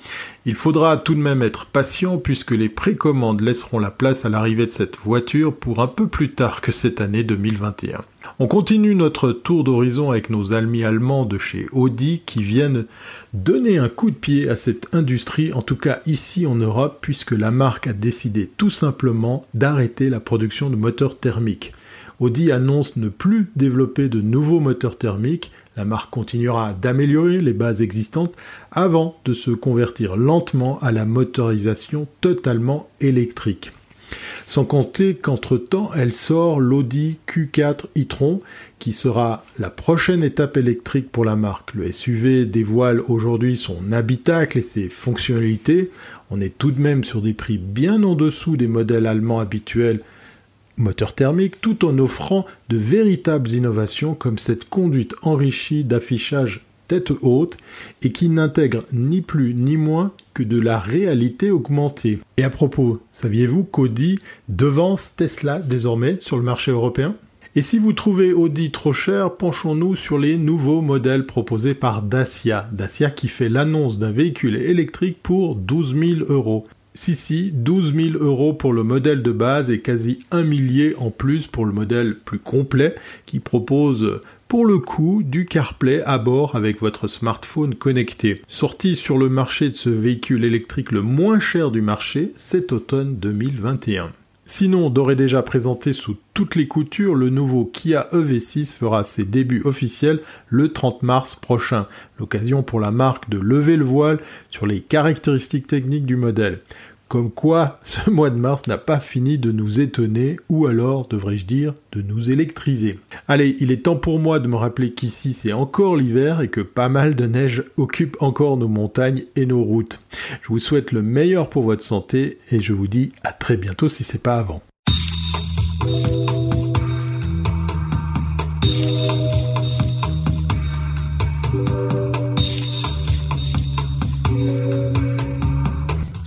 Il faudra tout de même être patient puisque les précommandes laisseront la place à l'arrivée de cette voiture pour un peu plus tard que cette année 2021. On continue notre tour d'horizon avec nos amis allemands de chez Audi qui viennent donner un coup de pied à cette industrie, en tout cas ici en Europe, puisque la marque a décidé tout simplement d'arrêter la production de moteurs thermiques. Audi annonce ne plus développer de nouveaux moteurs thermiques, la marque continuera d'améliorer les bases existantes avant de se convertir lentement à la motorisation totalement électrique. Sans compter qu'entre-temps, elle sort l'Audi Q4 e-tron, qui sera la prochaine étape électrique pour la marque. Le SUV dévoile aujourd'hui son habitacle et ses fonctionnalités. On est tout de même sur des prix bien en dessous des modèles allemands habituels moteur thermique, tout en offrant de véritables innovations comme cette conduite enrichie d'affichage tête haute et qui n'intègre ni plus ni moins que de la réalité augmentée. Et à propos, saviez-vous qu'Audi devance Tesla désormais sur le marché européen? Et si vous trouvez Audi trop cher, penchons-nous sur les nouveaux modèles proposés par Dacia. Dacia qui fait l'annonce d'un véhicule électrique pour 12 000 euros. Si, si, 12 000 euros pour le modèle de base et quasi un millier en plus pour le modèle plus complet qui propose pour le coup du CarPlay à bord avec votre smartphone connecté. Sorti sur le marché de ce véhicule électrique le moins cher du marché cet automne 2021. Sinon, d'ores déjà présenté sous toutes les coutures, le nouveau Kia EV6 fera ses débuts officiels le 30 mars prochain, l'occasion pour la marque de lever le voile sur les caractéristiques techniques du modèle. Comme quoi, ce [laughs] mois de mars n'a pas fini de nous étonner, ou alors, devrais-je dire, de nous électriser. Allez, il est temps pour moi de me rappeler qu'ici c'est encore l'hiver et que pas mal de neige occupe encore nos montagnes et nos routes. Je vous souhaite le meilleur pour votre santé et je vous dis à très bientôt si c'est pas avant.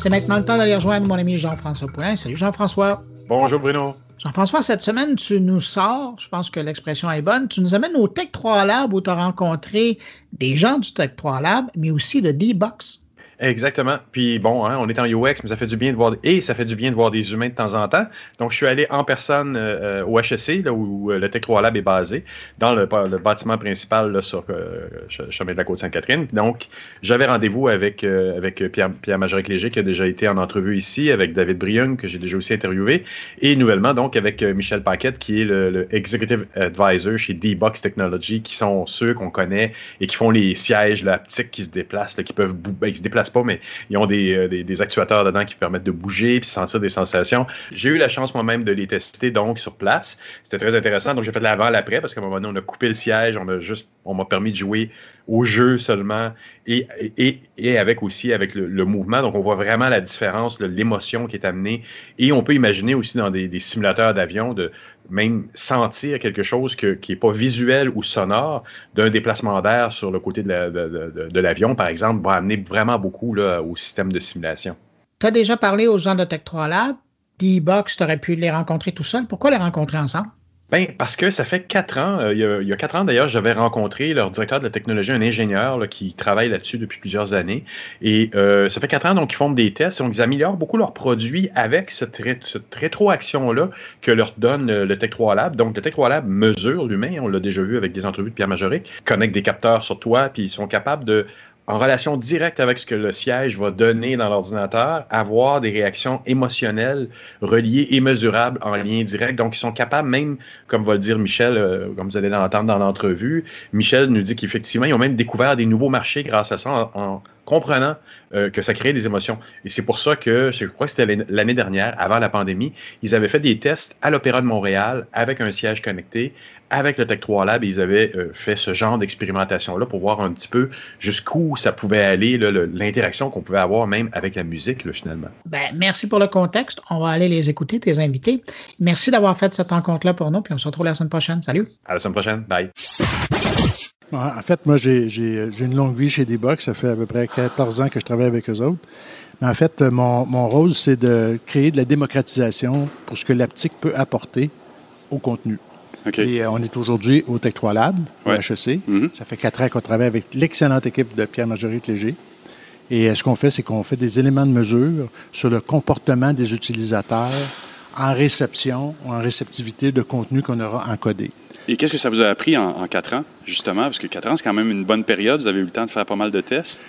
C'est maintenant le temps d'aller rejoindre mon ami Jean-François Poulin. Salut Jean-François. Bonjour Bruno. Jean-François, cette semaine, tu nous sors, je pense que l'expression est bonne, tu nous amènes au Tech 3 Lab où tu as rencontré des gens du Tech 3 Lab, mais aussi le D-Box. Exactement. Puis bon, hein, on est en UX, mais ça fait du bien de voir et ça fait du bien de voir des humains de temps en temps. Donc, je suis allé en personne euh, au HEC, là, où euh, le Tech 3 Lab est basé, dans le, bâtiment principal sur euh, chemin de la Côte-Sainte-Catherine. Donc, j'avais rendez-vous avec, euh, Pierre, Pierre Majoric Léger, qui a déjà été en entrevue ici, avec David Briung, que j'ai déjà aussi interviewé, et nouvellement, donc, avec Michel Paquette, qui est le, Executive Advisor chez D-Box Technology, qui sont ceux qu'on connaît et qui font les sièges là, qui se déplacent, qui peuvent ben, se déplacent pas, mais ils ont euh, des, des, actuateurs dedans qui permettent de bouger puis sentir des sensations. J'ai eu la chance moi-même de les tester donc sur place. C'était très intéressant. Donc j'ai fait l'avant, l'après parce qu'à un moment donné, on a coupé le siège, on a juste, on m'a permis de jouer au jeu seulement et, et, et avec aussi avec le, mouvement. Donc on voit vraiment la différence, l'émotion qui est amenée. Et on peut imaginer aussi dans des, des simulateurs d'avion de même sentir quelque chose qui n'est pas visuel ou sonore d'un déplacement d'air sur le côté de l'avion, par exemple, va amener vraiment beaucoup au système de simulation. Tu as déjà parlé aux gens de Tech 3 Lab. D-Box, tu aurais pu les rencontrer tout seul. Pourquoi les rencontrer ensemble? Ben, parce que ça fait quatre ans, euh, il, y a, quatre ans d'ailleurs, j'avais rencontré leur directeur de la technologie, un ingénieur qui travaille là-dessus depuis plusieurs années. Et euh, ça fait quatre ans, donc ils font des tests, donc ils améliorent beaucoup leurs produits avec cette, cette rétroaction-là que leur donne le, Tech 3 Lab. Donc le Tech 3 Lab mesure l'humain, on l'a déjà vu avec des entrevues de Pierre Majoric, connecte des capteurs sur toi, puis ils sont capables de en relation directe avec ce que le siège va donner dans l'ordinateur, avoir des réactions émotionnelles reliées et mesurables en lien direct. Donc, ils sont capables, même, comme va le dire Michel, euh, comme vous allez l'entendre dans l'entrevue, Michel nous dit qu'effectivement, ils ont même découvert des nouveaux marchés grâce à ça en, comprenant euh, que ça crée des émotions. Et c'est pour ça que, je crois que c'était l'année dernière, avant la pandémie, ils avaient fait des tests à l'Opéra de Montréal avec un siège connecté, avec le Tech 3 Lab, ils avaient euh, fait ce genre d'expérimentation-là pour voir un petit peu jusqu'où ça pouvait aller, l'interaction qu'on pouvait avoir même avec la musique, finalement. Ben, merci pour le contexte. On va aller les écouter, tes invités. Merci d'avoir fait cette rencontre-là pour nous, puis on se retrouve la semaine prochaine. Salut. À la semaine prochaine. Bye. En fait, moi, j'ai une longue vie chez D-Box. Ça fait à peu près 14 ans que je travaille avec eux autres. Mais en fait, mon, mon rôle, c'est de créer de la démocratisation pour ce que l'aptique peut apporter au contenu. Et euh, on est aujourd'hui au Tech 3 Lab, au HEC. Mhm. Ça fait quatre ans qu'on travaille avec l'excellente équipe de Pierre Marguerite Léger. Et euh, ce qu'on fait, c'est qu'on fait des éléments de mesure sur le comportement des utilisateurs en réception ou en réceptivité de contenu qu'on aura encodé. Et qu'est-ce que ça vous a appris en, en quatre ans, justement? Parce que quatre ans, c'est quand même une bonne période. Vous avez eu le temps de faire pas mal de tests.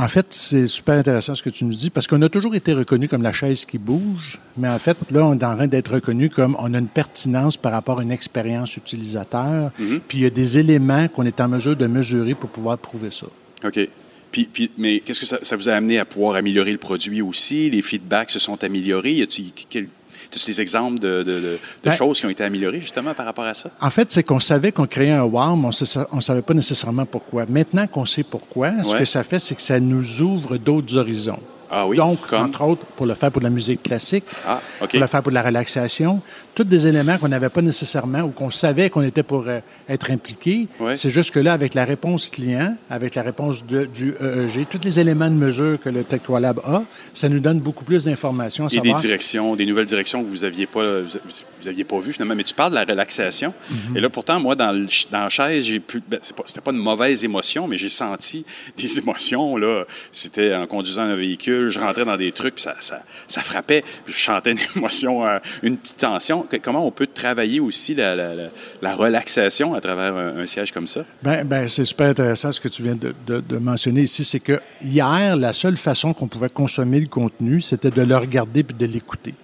En fait, c'est super intéressant ce que tu nous dis parce qu'on a toujours été reconnu comme la chaise qui bouge, mais en fait, là, on est en train d'être reconnu comme on a une pertinence par rapport à une expérience utilisateur, mhm. puis il y a des éléments qu'on est en mesure de mesurer pour pouvoir prouver ça. OK. Puis, puis mais qu'est-ce que ça, ça, vous a amené à pouvoir améliorer le produit aussi? Les feedbacks se sont améliorés? Y a-t-il tu des exemples de, ben, choses qui ont été améliorées justement par rapport à ça? En fait, c'est qu'on savait qu'on créait un WAR, mais on ne savait pas nécessairement pourquoi. Maintenant qu'on sait pourquoi, ce que ça fait, c'est que ça nous ouvre d'autres horizons. Ah oui, Donc, entre autres, pour le faire pour la musique classique, ah, pour le faire pour la relaxation, tous des éléments qu'on n'avait pas nécessairement ou qu'on savait qu'on était pour euh, être impliqués. C'est juste que là, avec la réponse client, avec la réponse du EEG, tous les éléments de mesure que le Lab a, ça nous donne beaucoup plus d'informations. Et des directions, des nouvelles directions que vous n'aviez pas, vous aviez pas vues finalement. Mais tu parles de la relaxation. Mhm. Et là, pourtant, moi, dans, le, dans la chaise, j'ai pu. Ben, c'était pas, une mauvaise émotion, mais j'ai senti [laughs] des émotions. Là, c'était en conduisant un véhicule, je rentrais dans des trucs, puis ça, ça, ça frappait, je chantais une [laughs] émotion, euh, une petite tension comment on peut travailler aussi la, relaxation à travers un, siège comme ça? Bien, ben, c'est super intéressant ce que tu viens de, mentionner ici. C'est que hier, la seule façon qu'on pouvait consommer le contenu, c'était de le regarder puis de l'écouter.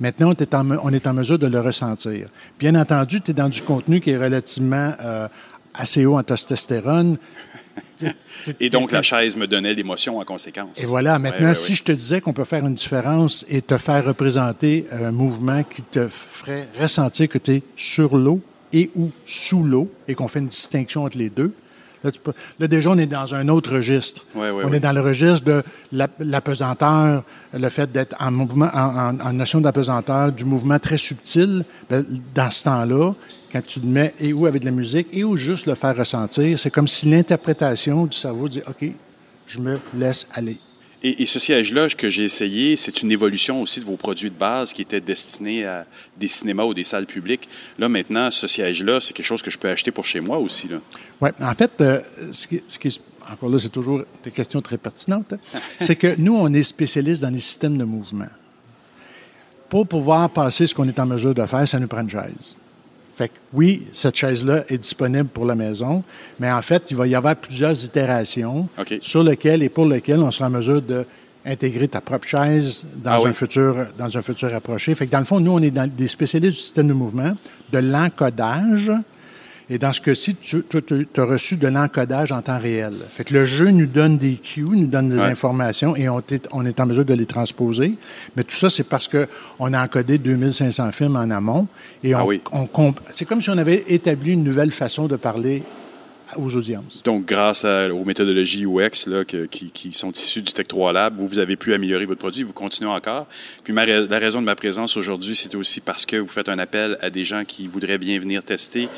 Maintenant, on est, en, on est, en, mesure de le ressentir. Bien entendu, tu es dans du contenu qui est relativement euh, assez haut en testostérone. Et donc, la chaise me donnait l'émotion en conséquence. Et voilà. Maintenant, si je te disais qu'on peut faire une différence et te faire représenter un mouvement qui te ferait ressentir que tu es sur l'eau et ou sous l'eau et qu'on fait une distinction entre les deux, Là, déjà, on est dans un autre registre. on est dans le registre de l'apesanteur, le fait d'être en mouvement, en, notion d'apesanteur, du mouvement très subtil. Ben, dans ce temps-là, quand tu le mets et où avec de la musique et où juste le faire ressentir, c'est comme si l'interprétation du cerveau dit OK, je me laisse aller. Et, ce siège-là que j'ai essayé, c'est une évolution aussi de vos produits de base qui étaient destinés à des cinémas ou des salles publiques. Là, maintenant, ce siège-là, c'est quelque chose que je peux acheter pour chez moi aussi. Oui, en fait, euh, ce, qui, est, encore là, c'est toujours des questions très pertinentes, [laughs] c'est que nous, on est spécialistes dans les systèmes de mouvement. Pour pouvoir passer ce qu'on est en mesure de faire, ça nous prend une chaise. Fait que oui, cette chaise-là est disponible pour la maison, mais en fait, il va y avoir plusieurs itérations sur lesquelles et pour lesquelles on sera en mesure d'intégrer ta propre chaise dans, ah un futur, dans un futur approché. Fait que dans le fond, nous, on est dans des spécialistes du système de mouvement, de l'encodage, et dans ce cas-ci, tu, as reçu de l'encodage en temps réel. Fait que le jeu nous donne des cues, nous donne des informations et on est, on est en mesure de les transposer. Mais tout ça, c'est parce qu'on a encodé 2500 films en amont. Et ah on, c'est comme si on avait établi une nouvelle façon de parler aux audiences. Donc, grâce aux méthodologies UX là, qui, sont issues du Tech 3 Lab, vous, vous avez pu améliorer votre produit, vous continuez encore. Puis la raison de ma présence aujourd'hui, c'est aussi parce que vous faites un appel à des gens qui voudraient bien venir tester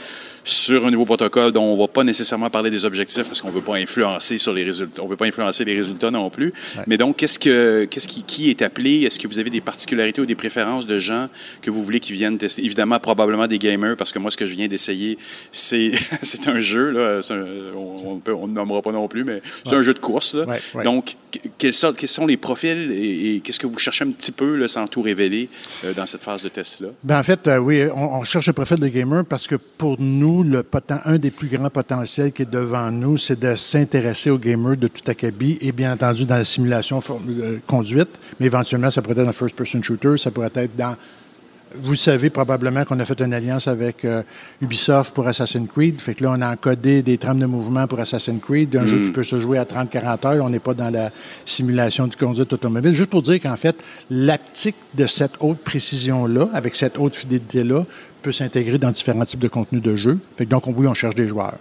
sur un nouveau protocole dont on ne va pas nécessairement parler des objectifs parce qu'on ne veut pas influencer sur les résultats. On veut pas influencer les résultats non plus. Mais donc, qu'est-ce que, qu'est-ce qui, qui est appelé? Est-ce que vous avez des particularités ou des préférences de gens que vous voulez qui viennent tester? Évidemment, probablement des gamers parce que moi, ce que je viens d'essayer, c'est, [laughs] c'est un jeu, là. on ne nommera pas non plus, mais c'est un jeu de course, là. Donc, quels sont les profils et, qu'est-ce que vous cherchez un petit peu, là, sans tout révéler, euh, dans cette phase de test-là? Ben, en fait, euh, oui, on, on cherche le profil de gamer parce que pour nous, le un des plus grands potentiels qui est devant nous, c'est de s'intéresser aux gamers de tout acabit et bien entendu dans la simulation euh, conduite, mais éventuellement, ça pourrait être dans first-person shooter, ça pourrait être dans vous savez probablement qu'on a fait une alliance avec euh, Ubisoft pour Assassin's Creed. Fait que là, on a encodé des trames de mouvement pour Assassin's Creed, un jeu qui mm. peut se jouer à 30-40 heures. On n'est pas dans la simulation du conduite automobile. Juste pour dire qu'en fait, l'aptique de cette haute précision-là, avec cette haute fidélité-là, peut s'intégrer dans différents types de contenus de jeu. Fait que donc, oui, on cherche des joueurs.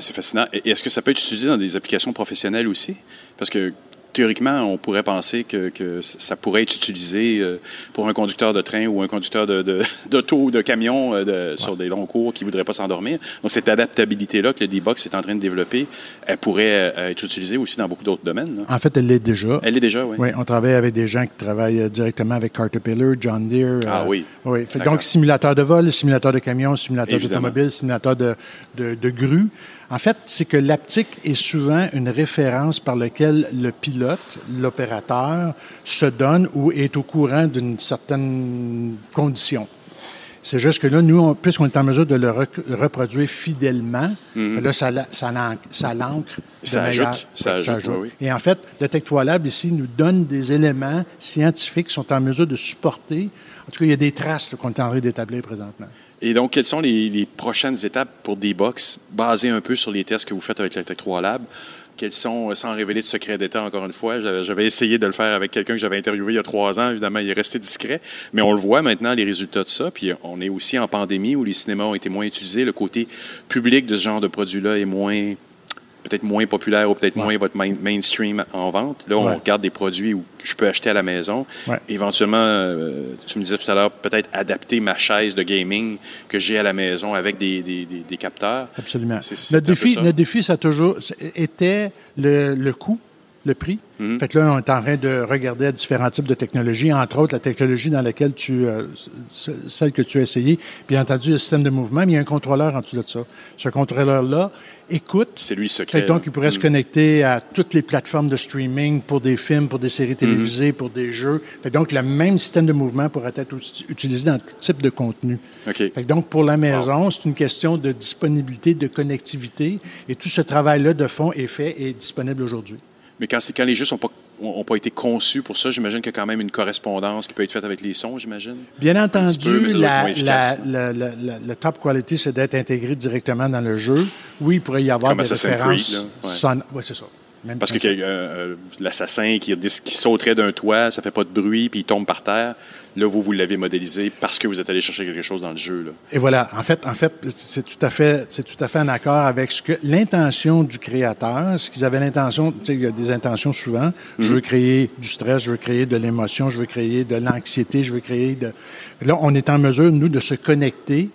c'est fascinant. Et est-ce que ça peut être utilisé dans des applications professionnelles aussi? Parce que théoriquement, on pourrait penser que, ça pourrait être utilisé euh, pour un conducteur de train ou un conducteur [laughs] d'auto de, ou de camion euh, sur des longs cours qui ne voudrait pas s'endormir. Donc, cette adaptabilité-là que le D-Box est en train de développer, elle pourrait euh, être utilisée aussi dans beaucoup d'autres domaines. En fait, elle l'est déjà. Elle l'est déjà, oui. Oui, on travaille avec des gens qui travaillent directement avec Caterpillar, John Deere. Ah oui. Oui. donc, simulateur de vol, simulateur de camion, simulateur d'automobile, simulateur de, de grue. En fait, c'est que l'aptique est souvent une référence par laquelle le pilote, l'opérateur, se donne ou est au courant d'une certaine condition. C'est juste que là, nous, puisqu'on est en mesure de le reproduire fidèlement, mhm. là, ça, ça, ça l'ancre. Ça ajoute. Ça, ajoute, Oui. Et en fait, le Tech Lab ici nous donne des éléments scientifiques qui sont en mesure de supporter. En tout cas, il y a des traces qu'on est en train d'établir présentement. Et donc, quelles sont les, prochaines étapes pour D-Box, basées un peu sur les tests que vous faites avec le Tech 3 Lab? Quels sont, sans révéler de secret d'État, encore une fois, j'avais essayé de le faire avec quelqu'un que j'avais interviewé il y a trois ans. Évidemment, il est resté discret. Mais on le voit maintenant, les résultats de ça. Puis on est aussi en pandémie où les cinémas ont été moins utilisés. Le côté public de ce genre de produit-là est moins peut-être moins populaire ou peut-être moins votre mainstream en vente. Là, on regarde des produits où je peux acheter à la maison. Éventuellement, euh, tu me disais tout à l'heure, peut-être adapter ma chaise de gaming que j'ai à la maison avec des, des, des, capteurs. Absolument. notre, défi, ça. notre défi, ça a toujours été le, le coût le prix. Mhm. Fait que là, on est en train de regarder à différents types de technologies, entre autres la technologie dans laquelle tu, euh, celle que tu as essayée, bien entendu le système de mouvement, mais il y a un contrôleur en dessous de ça. Ce contrôleur-là écoute. C'est lui secret. donc, il pourrait se mhm. connecter à toutes les plateformes de streaming pour des films, pour des séries mhm. télévisées, pour des jeux. Fait donc, le même système de mouvement pourrait être utilisé dans tout type de contenu. Fait donc, pour la maison, c'est une question de disponibilité, de connectivité, et tout ce travail-là de fond est fait et est disponible aujourd'hui. Mais quand, quand les jeux n'ont pas, pas été conçus pour ça, j'imagine qu'il y a quand même une correspondance qui peut être faite avec les sons, j'imagime. Bien entendu, la, le top quality, c'est d'être intégré directement dans le jeu. Oui, il pourrait y avoir des références. Oui, c'est ça. Parce que euh, euh, l'assassin qui, qui sauterait d'un toit, ça fait pas de bruit, puis il tombe par terre. Là, vous, vous l'avez modélisé parce que vous êtes allé chercher quelque chose dans le jeu. Là. Et voilà. En fait, en fait, c'est tout à fait, c'est tout à fait en accord avec ce que l'intention du créateur, ce qu'ils avaient l'intention. Tu sais, il y a des intentions souvent. Je veux mhm. créer du stress, je veux créer de l'émotion, je veux créer de l'anxiété, je veux créer de. Là, on est en mesure, nous, de se connecter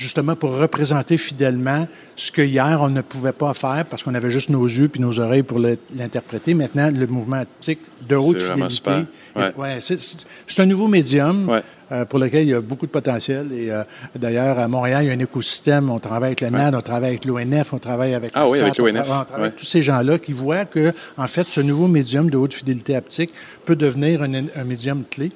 justement pour représenter fidèlement ce que hier on ne pouvait pas faire parce qu'on avait juste nos yeux puis nos oreilles pour l'interpréter. Maintenant, le mouvement haptique de haute fidélité. Ouais. Ouais, c'est un nouveau médium. Euh, pour lequel il y a beaucoup de potentiel. Et euh, d'ailleurs, à Montréal, il y a un écosystème. On travaille avec le NAD, on travaille avec l'ONF, on travaille avec ah, oui, avec on, travaille avec tous ces gens-là qui voient que, en fait, ce nouveau médium de haute fidélité haptique peut devenir un, un médium clé.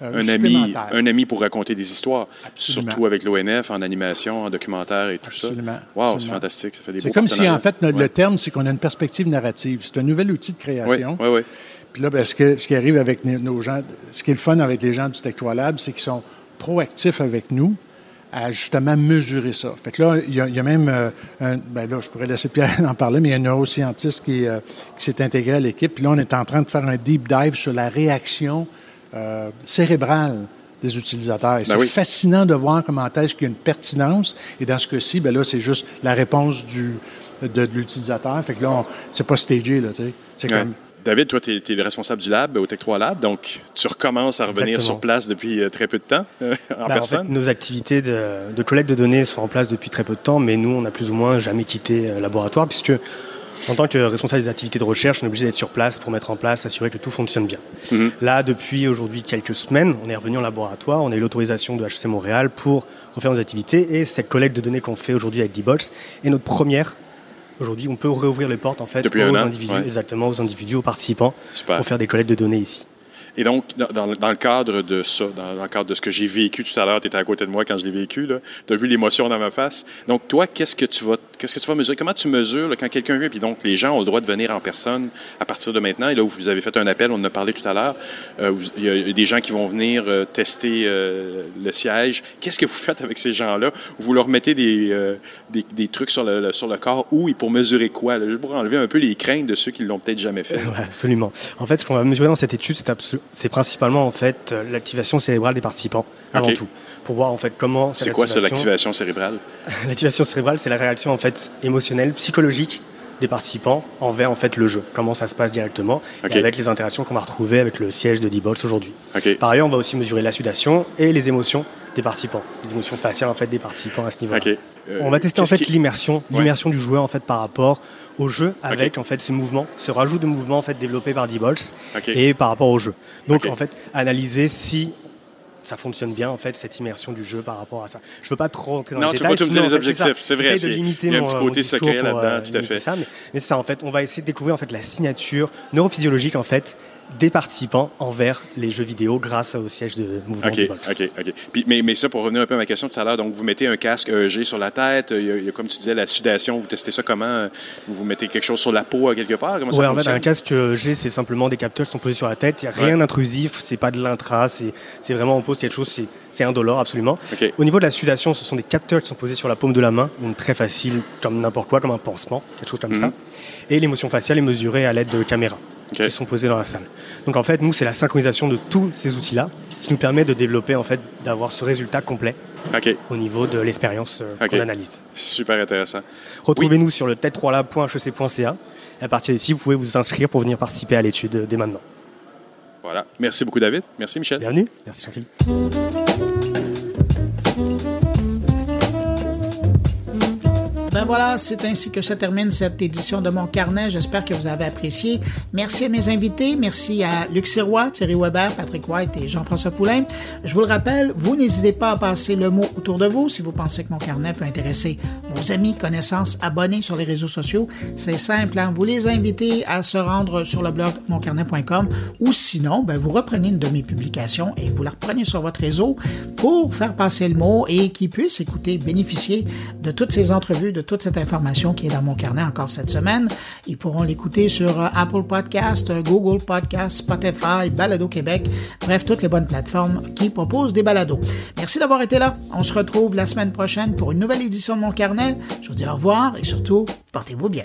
Euh, un, ami, un ami pour raconter des histoires, surtout avec l'ONF, en animation, en documentaire et tout Absolument. ça. Wow, c'est fantastique. Ça fait des C'est comme si, en fait, le terme, c'est qu'on a une perspective narrative. C'est un nouvel outil de création. Oui, oui, oui. Puis là, ben, ce, que, ce, qui arrive avec nos gens, ce qui est le fun avec les gens du Tech Lab, c'est qu'ils sont proactifs avec nous à justement mesurer ça. Fait que là, il y a, même, euh, un, ben là, je pourrais laisser Pierre [laughs] en parler, mais il y a un neuroscientiste qui, euh, qui s'est intégré à l'équipe. Puis là, on est en train de faire un deep dive sur la réaction euh, cérébrale des utilisateurs. Et ben c'est fascinant de voir comment est-ce qu'il y a une pertinence. Et dans ce cas-ci, ben là, c'est juste la réponse du, de, l'utilisateur. Fait que là, c'est pas stagé, là, tu sais. C'est ouais. comme David, toi, tu es, le responsable du lab au Tech 3 Lab, donc tu recommences à revenir Exactement. sur place depuis euh, très peu de temps euh, en Ben, personne. fait, nos activités de, de collecte de données sont en place depuis très peu de temps, mais nous, on n'a plus ou moins jamais quitté le laboratoire, puisque en tant que responsable des activités de recherche, on est obligé d'être sur place pour mettre en place, assurer que tout fonctionne bien. Mhm. Là, depuis aujourd'hui quelques semaines, on est revenu en laboratoire, on a eu l'autorisation de HEC Montréal pour refaire nos activités, et cette collecte de données qu'on fait aujourd'hui avec D-Box est notre première Aujourd'hui, on peut réouvrir les portes en fait Depuis aux an, individus, ouais. exactement aux individus, aux participants, Super. pour faire des collectes de données ici. Et donc, dans, le cadre de ça, dans, le cadre de ce que j'ai vécu tout à l'heure, tu étais à côté de moi quand je l'ai vécu, tu as vu l'émotion dans ma face. Donc, toi, qu'est-ce que tu vas que tu vas mesurer? Comment tu mesures quand quelqu'un vient? Puis donc, les gens ont le droit de venir en personne à partir de maintenant. Et là, vous avez fait un appel, on en a parlé tout à l'heure. Euh, Il y, a- des gens qui vont venir euh, tester euh, le siège. Qu'est-ce que vous faites avec ces gens-là? Vous leur mettez des, des, trucs sur le, sur le corps où et pour mesurer quoi? Là, juste pour enlever un peu les craintes de ceux qui l'ont peut-être jamais fait. Ouais, absolument. En fait, ce qu'on va mesurer dans cette étude, c'est absolu- c'est principalement en fait euh, l'activation cérébrale des participants avant tout, pour voir en fait comment. C'est quoi ça, activation- l'activation cérébrale? [laughs] L'activation cérébrale, c'est la réaction en fait émotionnelle, psychologique des participants envers en fait le jeu. Comment ça se passe directement et avec les interactions qu'on va retrouver avec le siège de D-Box aujourd'hui. Par ailleurs, on va aussi mesurer la sudation et les émotions des participants, les émotions faciales en fait des participants à ce niveau-là. Euh, On va tester en fait qui- l'immersion, Ouais. l'immersion du joueur en fait par rapport au jeu avec en fait ces mouvements, ce rajout de mouvements en fait développé par D-Bolts OK. et par rapport au jeu. Donc en fait analyser si ça fonctionne bien en fait cette immersion du jeu par rapport à ça. Je veux pas trop rentrer dans Non, les tu détails. pas tout me dire sinon, les objectifs, c'est vrai, de limiter il y a un petit côté secret là-dedans, euh, tout à fait. Ça, mais, mais ça en fait, on va essayer de découvrir en fait la signature neurophysiologique en fait des participants envers les jeux vidéo grâce au siège de mouvement OK, D-Box. OK, OK. Puis, mais, mais ça, pour revenir un peu à ma question tout à l'heure, donc vous mettez un casque EEG sur la tête, il y, a, il y a, comme tu disais, la sudation, vous testez ça comment? Vous vous mettez quelque chose sur la peau à quelque part? Ça en fait, un casque euh, G, c'est simplement des capteurs qui sont posés sur la tête. Il n'y a rien Ouais. d'intrusif, c'est pas de l'intra, c'est vraiment on pose quelque chose, c'est indolore absolument. OK. Au niveau de la sudation, ce sont des capteurs qui sont posés sur la paume de la main, donc très facile, comme n'importe quoi, comme un pansement, quelque chose comme Mhm. ça. Et l'émotion faciale est mesurée à l'aide de caméras Qui sont posées dans la salle. Donc en fait, nous, c'est la synchronisation de tous ces outils-là qui nous permet de développer, en fait, d'avoir ce résultat complet au niveau de l'expérience euh, qu'on analyse. Super intéressant. Retrouvez-nous sur le tech3lab.hec.ca. Et à partir d'ici, vous pouvez vous inscrire pour venir participer à l'étude dès maintenant. Voilà. Merci beaucoup, David. Merci, Michel. Bienvenue. Merci Jean-Philippe. Ben voilà, c'est ainsi que se termine cette édition de mon carnet. J'espère que vous avez apprécié. Merci à mes invités. Merci à Luc Sirois, Thierry Weber, Patrick White et Jean-François Poulain. Je vous le rappelle, vous n'hésitez pas à passer le mot autour de vous si vous pensez que mon carnet peut intéresser vos amis, connaissances, abonnés sur les réseaux sociaux. C'est simple, hein? vous les invitez à se rendre sur le blog moncarnet.com ou sinon, ben, vous reprenez une de mes publications et vous la reprenez sur votre réseau pour faire passer le mot et qu'ils puissent écouter, bénéficier de toutes ces entrevues, de toute cette information qui est dans mon carnet encore cette semaine. Ils pourront l'écouter sur euh, Apple Podcast, euh, Google Podcast, Spotify, Balado Québec, bref, toutes les bonnes plateformes qui proposent des balados. Merci d'avoir été là. On se retrouve la semaine prochaine pour une nouvelle édition de mon carnet. Je vous dis au revoir et surtout, portez-vous bien.